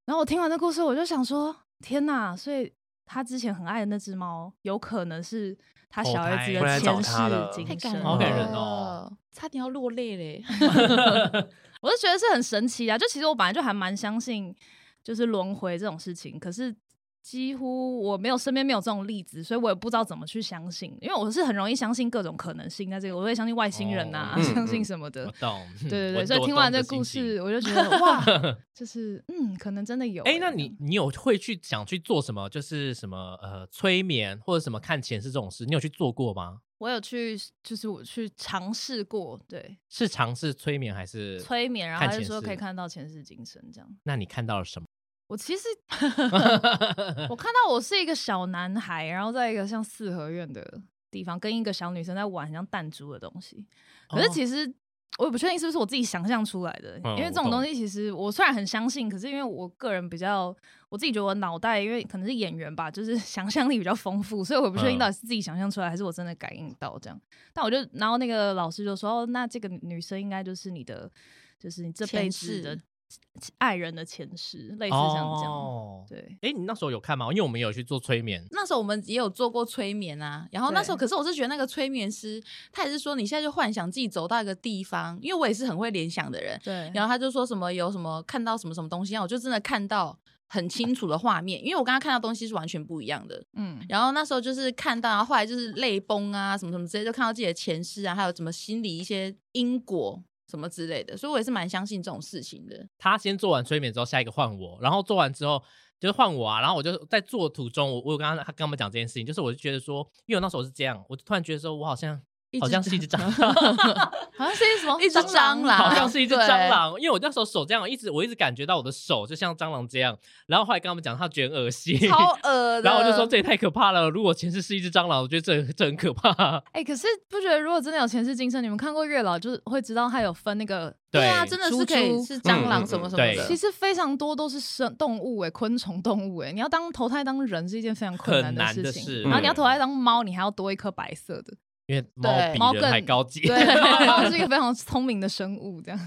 Speaker 5: 然后我听完这故事，我就想说：天哪！所以他之前很爱的那只猫，有可能是他小儿子的前世今
Speaker 4: 太感人
Speaker 5: 生，
Speaker 2: 好感人
Speaker 4: 了
Speaker 2: 哦，
Speaker 4: 差点要落泪嘞。
Speaker 5: 我就觉得是很神奇啊！就其实我本来就还蛮相信，就是轮回这种事情，可是几乎我没有身边没有这种例子，所以我也不知道怎么去相信，因为我是很容易相信各种可能性在这个，我会相信外星人呐、相信
Speaker 3: 嗯
Speaker 5: 什么的
Speaker 2: 我。懂。
Speaker 5: 对对对，所以听完这
Speaker 2: 我懂
Speaker 5: 故事，我就觉得 哇，就是嗯，可能真的有、
Speaker 2: 哎、
Speaker 5: 欸
Speaker 2: 那你你有会去想去做什么？就是什么呃催眠或者什么看前世这种事，你有去做过吗？
Speaker 5: 我有去，就是我去尝试过，对
Speaker 2: 是尝试催眠还是？
Speaker 5: 催眠，然后他就
Speaker 2: 看前世
Speaker 5: 说可以看到前世今生这样。
Speaker 2: 那你看到了什么？
Speaker 5: 我其实 我看到我是一个小男孩，然后在一个像四合院的地方，跟一个小女生在玩很像弹珠的东西。可是
Speaker 2: 哦
Speaker 5: 其实我也不确定是不是我自己想象出来的，
Speaker 2: 嗯
Speaker 5: 因为这种东西其实我虽然很相信，可是因为我个人比较，我自己觉得我脑袋因为可能是演员吧，就是想象力比较丰富，所以我不确定
Speaker 2: 嗯
Speaker 5: 到底是自己想象出来，还是我真的感应到这样。但我就，然后那个老师就说：“哦，那这个女生应该就是你的，就是你这辈子的
Speaker 4: 世
Speaker 5: 爱人的前世，类似像这样。
Speaker 2: 哦，
Speaker 5: 对，
Speaker 2: 哎、你那时候有看吗？因为我们有去做催眠，
Speaker 4: 那时候我们也有做过催眠啊，然后那时候可是我是觉得那个催眠师他也是说你现在就幻想自己走到一个地方，因为我也是很会联想的人，
Speaker 5: 对，
Speaker 4: 然后他就说什么有什么看到什么什么东西，然后我就真的看到很清楚的画面，因为我刚刚看到东西是完全不一样的。
Speaker 5: 嗯，
Speaker 4: 然后那时候就是看到，然后后来就是泪崩啊，什么什么之类，就看到自己的前世啊，还有什么心理一些因果什么之类的，所以我也是蛮相信这种事情的。
Speaker 2: 他先做完催眠之后，下一个换我，然后做完之后就是换我啊，然后我就在做途中，我我有刚刚他跟我们讲这件事情，就是我就觉得说，因为我那时候是这样，我就突然觉得说我好像好像是一只蟑螂，
Speaker 5: 好像是一什么
Speaker 4: 一只蟑螂
Speaker 2: 好像是一只蟑螂，因为我那时候手这样，一直我一直感觉到我的手就像蟑螂这样，然后后来跟他们讲，他觉得很恶心，
Speaker 4: 超恶。
Speaker 2: 然后我就说这也太可怕了，如果前世是一只蟑螂，我觉得这这很可怕。
Speaker 5: 哎、可是不觉得如果真的有前世今生，你们看过月老，就是会知道他有分那个，
Speaker 4: 对啊，真的是可以是蟑螂
Speaker 2: 嗯
Speaker 4: 什么什么
Speaker 2: 对
Speaker 4: 的。
Speaker 5: 其实非常多都是生动物哎、昆虫动物哎、你要当投胎当人是一件非常困难
Speaker 2: 的事
Speaker 3: 情，
Speaker 5: 然后你要投胎当猫，你还要多一颗白色的，
Speaker 2: 因为猫比人
Speaker 5: 猫更
Speaker 2: 还高级，
Speaker 5: 对，猫是一个非常聪明的生物，这样。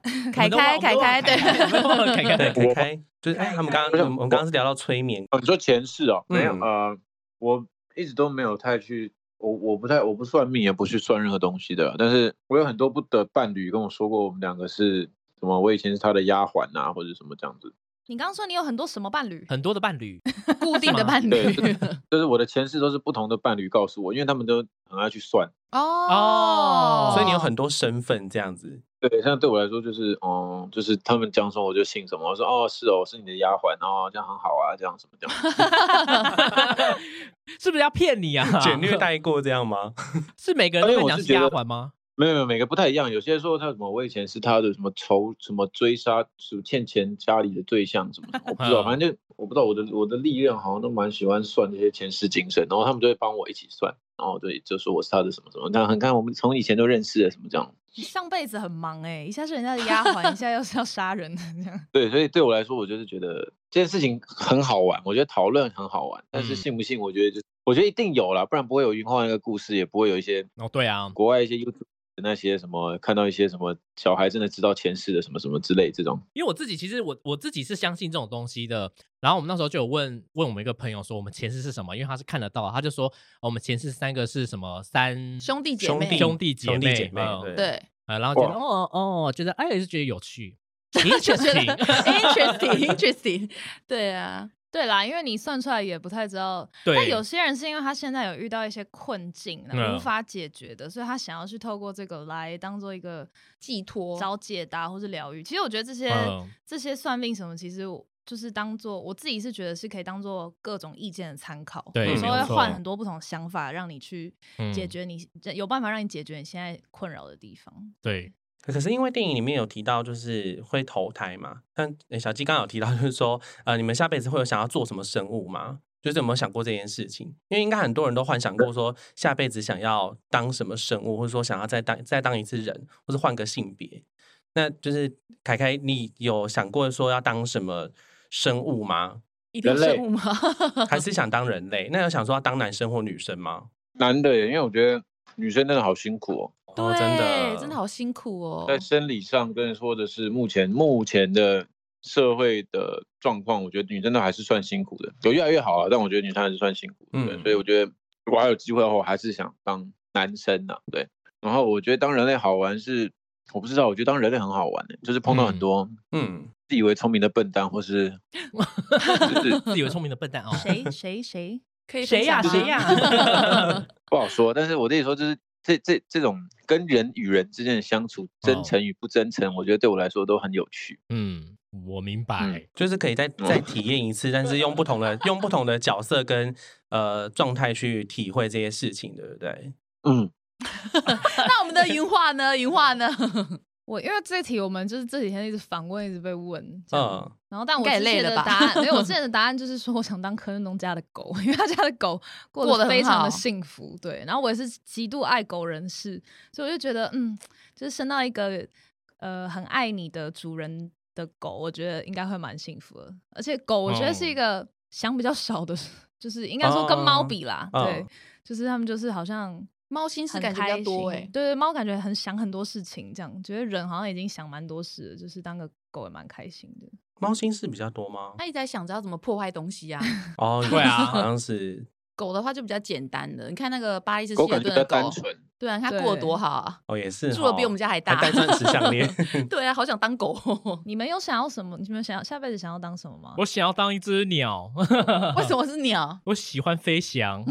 Speaker 4: 凯凯凯凯，对，
Speaker 2: 凯
Speaker 3: 凯，凯，凯就是哎，他们刚刚我们刚刚是聊到催眠，
Speaker 6: 哦，你说前世哦，没有，
Speaker 3: 嗯
Speaker 6: 呃，我一直都没有太去，我我不太我不算命，也不去算任何东西的，但是我有很多不的伴侣跟我说过，我们两个是什么？我以前是他的丫鬟啊，或者什么这样子。
Speaker 5: 你刚刚说你有很多什么伴侣？
Speaker 2: 很多的伴侣，
Speaker 4: 固定的伴侣
Speaker 6: 对，就是我的前世都是不同的伴侣告诉我，因为他们都很爱去算。
Speaker 2: 哦
Speaker 3: 所以你有很多身份这样子。
Speaker 6: 对，像对我来说就是，嗯，就是他们讲什么我就信什么。我说哦，是哦，我是你的丫鬟，哦，这样很好啊，这样什么这样。
Speaker 2: 是不是要骗你啊？
Speaker 3: 简略带过这样吗？
Speaker 2: 是每个人都
Speaker 6: 因为
Speaker 2: 跟你讲是
Speaker 6: 我是
Speaker 2: 丫鬟吗？
Speaker 6: 没有没有，每个不太一样。有些说他什么，我以前是他的什么仇什么追杀，什么欠钱家里的对象什么我不知道，
Speaker 2: 嗯
Speaker 6: 反正就我不知道我的我的历任好像都蛮喜欢算这些前世今生，然后他们就会帮我一起算，然后对就说我是他的什么什么，那很看我们从以前就认识了什么这样。
Speaker 5: 你上辈子很忙哎、一下是人家的丫鬟，一下又是要杀人的这样。
Speaker 6: 对，所以对我来说，我就是觉得这件事情很好玩，我觉得讨论很好玩，但是
Speaker 2: 嗯
Speaker 6: 信不信，我觉得就我觉得一定有啦，不然不会有云画那个故事，也不会有一些
Speaker 2: 哦，对啊，
Speaker 6: 国外一些 YouTube 的那些什么看到一些什么小孩真的知道前世的什么什么之类这种。
Speaker 2: 因为我自己其实我我自己是相信这种东西的。然后我们那时候就有问问我们一个朋友说我们前世是什么，因为他是看得到，他就说、哦我们前世三个是什么三
Speaker 4: 兄弟姐妹，
Speaker 2: 兄弟姐妹
Speaker 3: 兄弟姐妹
Speaker 2: 嗯
Speaker 3: 对
Speaker 2: 然后觉得哦哦，觉得哎也是觉得有趣，interesting，，interesting
Speaker 4: interesting，对啊，
Speaker 5: 对啦，因为你算出来也不太知道，
Speaker 2: 对
Speaker 5: 但有些人是因为他现在有遇到一些困境，
Speaker 2: 嗯
Speaker 5: 无法解决的，所以他想要去透过这个来当做一个
Speaker 4: 寄托
Speaker 5: 找解答或是疗愈。其实我觉得这些、
Speaker 2: 嗯。
Speaker 5: 这些算命什么，其实我就是当做我自己是觉得是可以当做各种意见的参考，
Speaker 2: 对
Speaker 5: 有时候会
Speaker 2: 没有错
Speaker 5: 换。很多不同想法，让你去
Speaker 2: 嗯。
Speaker 5: 解决你、有办法让你解决你现在困扰的地方。
Speaker 2: 对，
Speaker 3: 可是因为电影里面有提到，就是会投胎嘛。但诶小鸡刚刚有提到，就是说，呃，你们下辈子会有想要做什么生物吗？就是有没有想过这件事情？因为应该很多人都幻想过说，下辈子想要当什么生物，或者说想要再当再当一次人，或是换个性别。那就是凯凯，你有想过说要当什么生物吗？
Speaker 4: 一定
Speaker 6: 人类
Speaker 4: 生物吗？
Speaker 3: 还是想当人类？那有想说要当男生或女生吗？
Speaker 6: 男的耶，因为我觉得女生真的好辛苦哦，
Speaker 3: 哦，真的，
Speaker 4: 对真的好辛苦哦。
Speaker 6: 在生理上跟说的是目前目前的社会的状况，我觉得女生都还是算辛苦的，有越来越好啊，但我觉得女生还是算辛苦的。对
Speaker 3: 嗯
Speaker 6: 所以我觉得如果还有机会的话，我还是想当男生呐、对。然后我觉得当人类好玩是，我不知道，我觉得当人类很好玩的，就是碰到很
Speaker 2: 嗯
Speaker 6: 多
Speaker 3: 嗯，
Speaker 6: 自以为聪明的笨蛋，或是就 是
Speaker 2: 自以为聪明的笨蛋哦，
Speaker 5: 谁谁谁？
Speaker 4: 可以
Speaker 2: 谁呀谁
Speaker 4: 吗
Speaker 2: 呀？
Speaker 6: 不好说。但是我跟你说，就是这这这种跟人与人之间的相处，真
Speaker 2: 哦
Speaker 6: 诚与不真诚，我觉得对我来说都很有趣。
Speaker 2: 嗯，我明白
Speaker 6: 嗯。
Speaker 3: 就是可以再再体验一次，但是用不同的用不同的角色跟呃状态去体会这些事情，对不对？
Speaker 6: 嗯，
Speaker 4: 那我们的云画呢？云画呢？
Speaker 5: 我因为这题我们就是这几天一直反问，一直被问，这样
Speaker 3: 嗯，
Speaker 5: 然后但我之前的答案，没有，我之前的 答案就是说，我想当柯震东家的狗，因为他家的狗过
Speaker 4: 过得
Speaker 5: 非常的幸福，对。然后我也是极度爱狗人士，所以我就觉得，嗯，就是生到一个呃很爱你的主人的狗，我觉得应该会蛮幸福的。而且狗，我觉得是一个想比较少的，就是应该说跟猫比啦，
Speaker 3: 哦
Speaker 5: 对，就是他们就是好像。
Speaker 4: 猫心思感觉比较多哎、
Speaker 5: 欸对对，猫感觉很想很多事情，这样觉得人好像已经想蛮多事了，就是当个狗也蛮开心的。
Speaker 3: 猫心事比较多吗？
Speaker 4: 它一直在想着要怎么破坏东西啊。
Speaker 3: 哦，
Speaker 2: 对啊
Speaker 3: 好像是
Speaker 4: 狗的话就比较简单的，你看那个巴黎斯希尔
Speaker 6: 狗感觉比较
Speaker 4: 顿的狗，
Speaker 6: 单纯。
Speaker 4: 对啊，它过得多好啊，
Speaker 3: 哦，也是
Speaker 4: 住的比我们
Speaker 3: 家
Speaker 4: 家还大。
Speaker 3: 戴钻石项链。
Speaker 4: 对啊，好想当狗。
Speaker 5: 你们有想要什么？你们想要下辈子想要当什么吗？
Speaker 2: 我想要当一只鸟，
Speaker 4: 为什么是鸟？
Speaker 2: 我喜欢飞翔。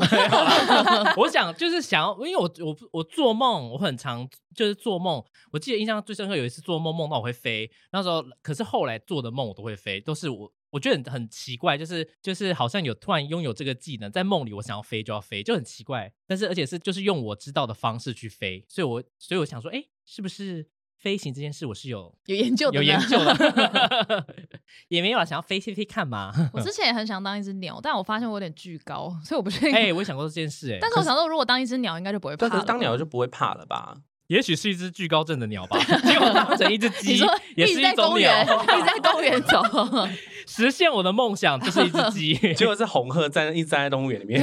Speaker 2: 我想就是想要，因为我我我做梦，我很常就是做梦。我记得印象最深刻有一次做梦梦到我会飞，那时候可是后来做的梦我都会飞，都是我我觉得很很奇怪，就是就是好像有突然拥有这个技能，在梦里我想要飞就要飞，就很奇怪。但是而且是就是用我知道的方式去飞，所以我所以我想说，哎，是不是飞行这件事我是有
Speaker 4: 有研究的，
Speaker 2: 有研究。的，也没有啊，想要飞飞飞看嘛。
Speaker 5: 我之 前也很想当一只鸟，但我发现我有点巨高，所以我不确定。
Speaker 2: 哎、我也想过这件事、哎，
Speaker 5: 但是我想说，如果当一只鸟，应该就不会怕。
Speaker 3: 可是当鸟就不会怕了吧？
Speaker 2: 也许是一只惧高症的鸟吧，结果当成一只鸡，也是一种鸟
Speaker 4: 一直在公园走，
Speaker 2: 实现我的梦想就是一只鸡，
Speaker 3: 结果是红鹤站一直站在动物园里面。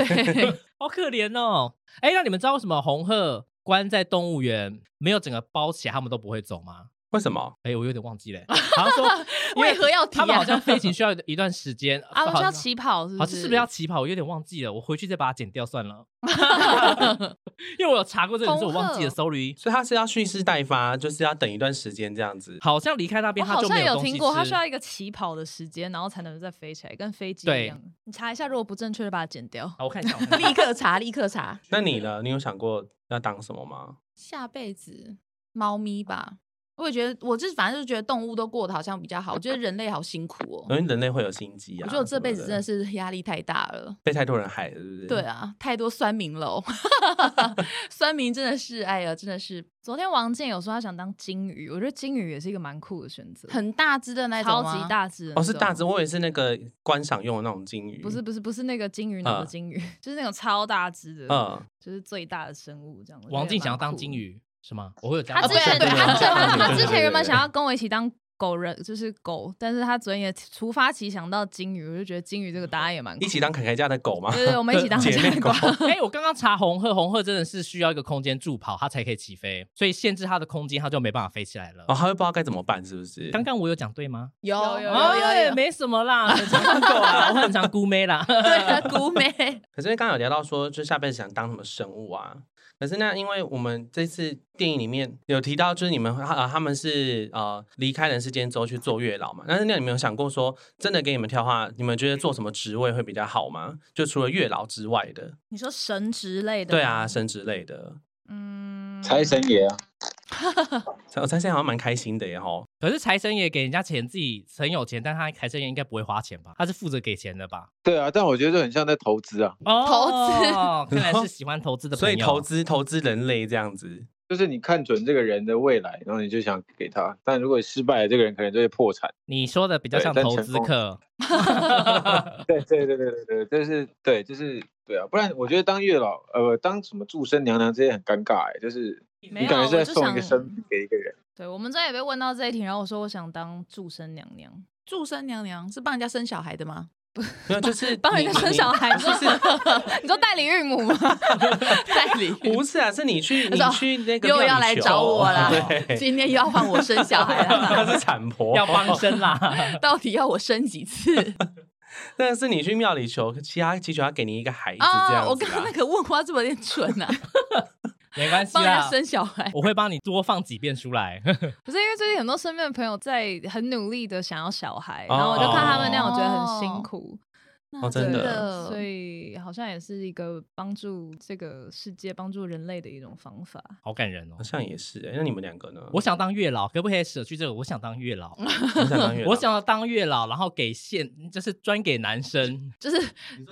Speaker 2: 好可怜哦。哎、那你们知道为什么红鹤关在动物园没有整个包起来，他们都不会走吗？
Speaker 3: 为什么？
Speaker 2: 哎，我有点忘记了，好像说
Speaker 4: 为何要提啊
Speaker 2: 他们好像飞行需要一段时间，
Speaker 5: 阿伦
Speaker 2: 好像
Speaker 5: 是要起跑是不是？
Speaker 2: 好像是不是要起跑？我有点忘记了，我回去再把它剪掉算了。因为我有查过这个，是我忘记了，sorry。
Speaker 3: 所以他是要蓄势待发，就是要等一段时间这样子。
Speaker 2: 好像离开那
Speaker 5: 我
Speaker 2: 边他
Speaker 5: 好像
Speaker 2: 就没
Speaker 5: 有听过，
Speaker 2: 他
Speaker 5: 需要一个起跑的时间，然后才能再飞起来，跟飞机一样。你查一下，如果不正确的把它剪掉。
Speaker 2: 好，我看一下，我看一下
Speaker 4: 立刻查，立刻查。
Speaker 3: 那你呢？你有想过要当什么吗？
Speaker 4: 下辈子猫咪吧，我也觉得，我就是反正就是觉得动物都过得好像比较好，我觉得人类好辛苦哦。
Speaker 3: 因为人类会有心机啊。
Speaker 4: 我觉得我这辈子真的
Speaker 3: 是
Speaker 4: 是压力太大了。
Speaker 3: 被太多人害了，对不对？
Speaker 4: 对。啊，太多酸民了哦，酸民真的是，哎呀，真的是
Speaker 5: 昨天王健有说他想当金鱼，我觉得金鱼也是一个蛮酷的选择，
Speaker 4: 很大只的那种
Speaker 5: 超
Speaker 4: 吗
Speaker 5: 级大只的
Speaker 3: 哦，是大只，我也是那个观赏用的那种金鱼。
Speaker 5: 不是，不是不是那个金鱼脑的
Speaker 3: 嗯
Speaker 5: 金鱼，就是那种超大只的，
Speaker 3: 嗯，
Speaker 5: 就是最大的生物这样。
Speaker 2: 王静
Speaker 5: 也蛮酷
Speaker 2: 想要当金，鱼是吗？我会有这样
Speaker 5: 他之前
Speaker 4: 哦对对
Speaker 5: 他
Speaker 4: 对
Speaker 5: 他之前原本想要跟我一起当狗人，就是狗，但是他昨天也突发奇想到金鱼，我就觉得金鱼这个答案也蛮酷
Speaker 3: 一起当凯凯家的狗吗？
Speaker 5: 对对我们一起当
Speaker 3: 姐妹狗。
Speaker 2: 哎、我刚刚查红鹤，红鹤真的是需要一个空间助跑，它才可以起飞，所以限制它的空间，它就没办法飞起来了。
Speaker 3: 哦，它会不知道该怎么办，是不是？
Speaker 2: 刚刚我有讲对吗？
Speaker 4: 有
Speaker 5: 有有
Speaker 2: 哎
Speaker 4: 有有，
Speaker 2: 没什么啦，很啊，我很常姑妹啦。
Speaker 4: 对啊，古美
Speaker 3: 可是刚刚有聊到说，就下辈子想当什么生物啊？可是那因为我们这次电影里面有提到，就是你们呃他们是呃离开人世间之后去做月老嘛。但是那你们有想过说，真的给你们挑的话，你们觉得做什么职位会比较好吗？就除了月老之外的，
Speaker 5: 你说神职类的，
Speaker 3: 对啊，，神职类的。
Speaker 5: 嗯，
Speaker 6: 财神爷啊，
Speaker 3: 我猜现在好像蛮开心的耶吼。
Speaker 2: 可是财神爷给人家钱，自己很有钱，但他财神爷应该不会花钱吧？他是负责给钱的吧？
Speaker 6: 对啊，但我觉得这很像在投资啊，
Speaker 2: 哦，
Speaker 4: 投资
Speaker 2: 看来是喜欢投资的朋友。
Speaker 3: 所以投资投资人类这样子，
Speaker 6: 就是你看准这个人的未来，然后你就想给他，但如果失败了，这个人可能就会破产。
Speaker 2: 你说的比较像投资客。
Speaker 6: 对对对对对对，就是对，就是对啊，不然我觉得当月老，呃，当什么祝生娘娘这些很尴尬哎，就是
Speaker 5: 没有
Speaker 6: 你感觉是在
Speaker 5: 我就想
Speaker 6: 送一个生命给一个人。
Speaker 5: 对，我们这也被问到这一题，然后我说我想当祝生娘娘，
Speaker 4: 祝生娘娘是帮人家生小孩的吗？
Speaker 3: 没有就是
Speaker 5: 帮人家生小孩，
Speaker 3: 你就是
Speaker 5: 你说代理孕母吗？
Speaker 4: 代理
Speaker 3: 不是啊，是你去你去那个
Speaker 4: 又
Speaker 3: 庙里求
Speaker 4: 要来找我啦，今天又要换我生小孩
Speaker 3: 他
Speaker 4: 了，
Speaker 3: 是产婆，
Speaker 2: 要帮生啦，
Speaker 4: 到底要我生几次
Speaker 3: 那是你去庙里求，其他祈求他给你一个孩子这样子、
Speaker 4: 啊？我刚刚那个问话是不是有点蠢啊？
Speaker 2: 没关系
Speaker 4: 帮人家
Speaker 2: 啦，
Speaker 4: 生小孩，
Speaker 2: 我会帮你多放几遍出来。
Speaker 5: 不是因为最近很多身边的朋友在很努力的想要小孩，
Speaker 3: 哦
Speaker 5: 然后我就看他们那样，我觉得很辛苦。
Speaker 3: 哦真的
Speaker 4: 的
Speaker 5: 所以好像也是一个帮助这个世界、帮助人类的一种方法。
Speaker 2: 好感人哦
Speaker 3: 好！像也是哎、那你们两个呢？
Speaker 2: 我想当月老，可不可以舍去这个？我想当月老，
Speaker 3: 我想当月老
Speaker 2: 我想要当月老，然后给现就是专给男生，
Speaker 4: 就是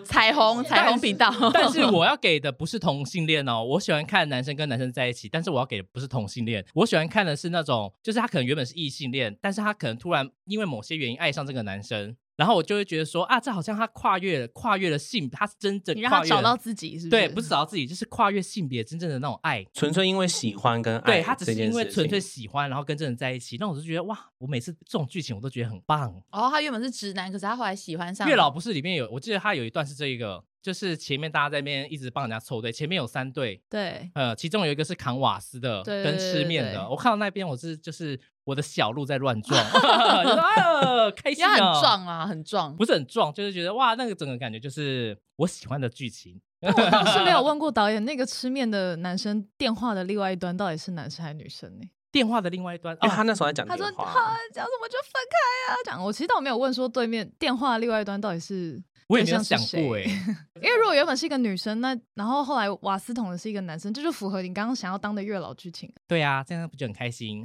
Speaker 4: 彩虹彩虹频道，
Speaker 2: 但是我 要给的不是同性恋哦，我喜欢看男生跟男生在一起，但是我要给的不是同性恋，我喜欢看的是那种，就是他可能原本是异性恋，但是他可能突然因为某些原因爱上这个男生，然后我就会觉得说啊，这好像他跨越了跨越了性，他是真正
Speaker 5: 你让
Speaker 2: 跨越了
Speaker 5: 他找到自己，是不是？
Speaker 2: 对，不是找到自己，就是跨越性别真正的那种爱。
Speaker 3: 纯粹因为喜欢跟爱
Speaker 2: 对他只是因为纯粹喜欢，然后跟这人在一起，那我就觉得哇，我每次这种剧情我都觉得很棒。
Speaker 4: 哦，他原本是直男，可是他后来喜欢上
Speaker 2: 月老不是里面有，我记得他有一段是这一个，就是前面大家在那边一直帮人家凑对，前面有三对，
Speaker 5: 对，
Speaker 2: 呃，其中有一个是扛瓦斯的，跟吃面的。我看到那边我是就是我的小鹿在乱撞，就说啊开心
Speaker 4: 因为他
Speaker 2: 啊，
Speaker 4: 很壮啊，很壮。
Speaker 2: 不是很壮，就是觉得哇，那个整个感觉就是我喜欢的剧情。
Speaker 5: 我倒是没有问过导演，那个吃面的男生电话的另外一端到底是男生还是女生呢？
Speaker 2: 电话的另外一端，哦
Speaker 3: 因为他那时候在讲
Speaker 5: 他说
Speaker 3: 电话
Speaker 5: 哈，讲什么就分开啊，讲我其实倒没有问说对面电话的另外一端到底是
Speaker 2: 我也没有想过哎、
Speaker 5: 因为如果原本是一个女生，那然后后来瓦斯桶的是一个男生，这就符合你刚刚想要当的月老剧情。
Speaker 2: 对啊，这样不就很开心？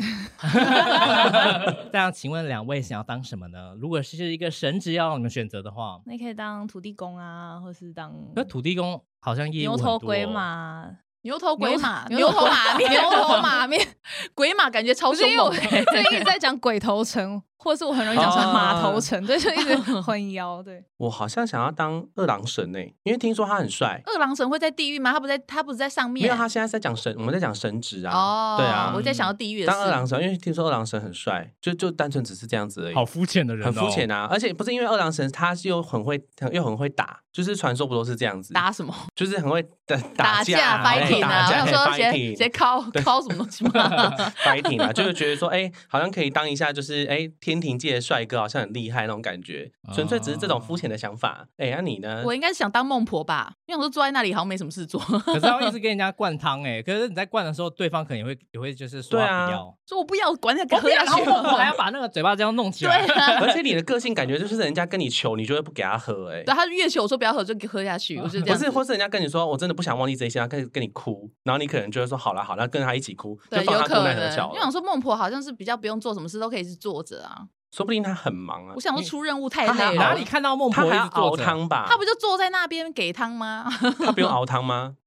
Speaker 2: 这样，请问两位想要当什么呢？如果是一个神职要让你们选择的话，
Speaker 5: 那你可以当土地公啊，或是当
Speaker 2: 那土地公好像业务
Speaker 5: 牛头鬼
Speaker 2: 哦，
Speaker 5: 马，
Speaker 4: 牛头鬼马，
Speaker 5: 牛
Speaker 4: 牛头马面，
Speaker 5: 牛头马面，
Speaker 4: 鬼马感觉超凶。
Speaker 5: 最近一直在讲鬼头城，或者是我很容易讲成马头
Speaker 3: 哦
Speaker 5: 城，对，就一直 混淆，对。
Speaker 3: 我好像想要当二郎神呢、因为听说他很帅。
Speaker 4: 二郎神会在地狱吗？他不在，他不是在上面。
Speaker 3: 没有，他现在在讲神，我们在讲神职啊。
Speaker 4: 哦，
Speaker 3: 对啊
Speaker 4: 我在想要地狱。
Speaker 3: 当二郎神，因为听说二郎神很帅，就就单纯只是这样子而已。
Speaker 2: 好肤浅的人、哦，
Speaker 3: 很肤浅啊！而且不是因为二郎神，他是又很会，又很会打，就是传说不都是这样子，
Speaker 4: 打什么？
Speaker 3: 就是很会打
Speaker 4: 打
Speaker 3: 架、
Speaker 4: fighting 啊！我
Speaker 3: 打架
Speaker 4: 想说直接直接敲敲什么东西吗？
Speaker 3: fighting 啊，就是觉得说，哎、好像可以当一下，就是哎、天庭界的帅哥，好像很厉害那种感觉，纯粹只是这种肤浅的想法。哎、那、你呢？
Speaker 4: 我应该是想当孟婆吧，因为我说坐在那里好像没什么事做，
Speaker 2: 可是他会一直 跟人家灌汤哎、可是你在灌的时候，对方可能也会也会就是说不要，
Speaker 4: 说我不要管那个
Speaker 2: 我不要，
Speaker 4: 喝下去。
Speaker 2: 我还要把那个嘴巴这样弄起来。
Speaker 4: 对啊，
Speaker 3: 而且你的个性感觉就是人家跟你求，你就会不给他喝、哎。
Speaker 4: 对，他越求我说不要喝，就给喝下去，我就这
Speaker 3: 不是，或是人家跟你说，我真的不想忘记这些，他跟跟你哭，然后你可能就会说，好了好了，跟他一起哭，就
Speaker 4: 对，
Speaker 3: 放他
Speaker 4: 有可能，
Speaker 3: 过奈何桥
Speaker 4: 因为想说孟婆好像是比较不用做什么事都可以是坐着啊。
Speaker 3: 说不定他很忙啊。
Speaker 4: 我想说出任务太累了
Speaker 2: 哪里，看到孟婆一直坐着？
Speaker 3: 汤吧？
Speaker 4: 他不就坐在那边给汤吗？
Speaker 3: 他不用熬汤吗？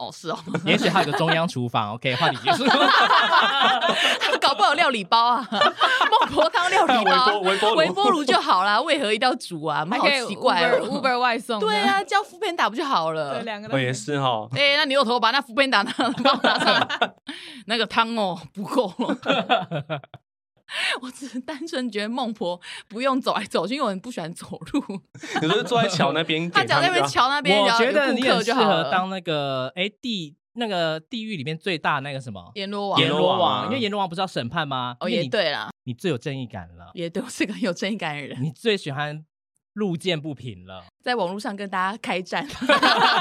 Speaker 4: 哦，是哦，
Speaker 2: 也许还有个中央厨房。OK，话题结束。
Speaker 4: 他 搞不好料理包啊，孟婆汤料理包，
Speaker 3: 微波
Speaker 4: 微波炉就好啦，为何一定要煮啊？好奇怪
Speaker 5: Uber,
Speaker 4: 哦。
Speaker 5: Uber 外送，
Speaker 4: 对啊，叫副片打不就好了？
Speaker 5: 对，两个都
Speaker 3: 我也是哈。
Speaker 4: 哎、那牛头把那副片打拿帮我拿上来，那个汤哦不够了。我只是单纯觉得孟婆不用走来走去，因为我很不喜欢走路。
Speaker 3: 你说坐在桥那边 给
Speaker 4: 她只要在那边桥那边，
Speaker 2: 我觉得你很适
Speaker 4: 客就好了。
Speaker 2: 合当那个哎地那个地狱里面最大那个什么
Speaker 4: 阎罗王，
Speaker 3: 阎罗王
Speaker 2: 因为阎罗王不是要审判吗？
Speaker 4: 哦也对啦，
Speaker 2: 你最有正义感了，
Speaker 4: 也对，我是个很有正义感的人，
Speaker 2: 你最喜欢路见不平了。
Speaker 4: 在网络上跟大家开战，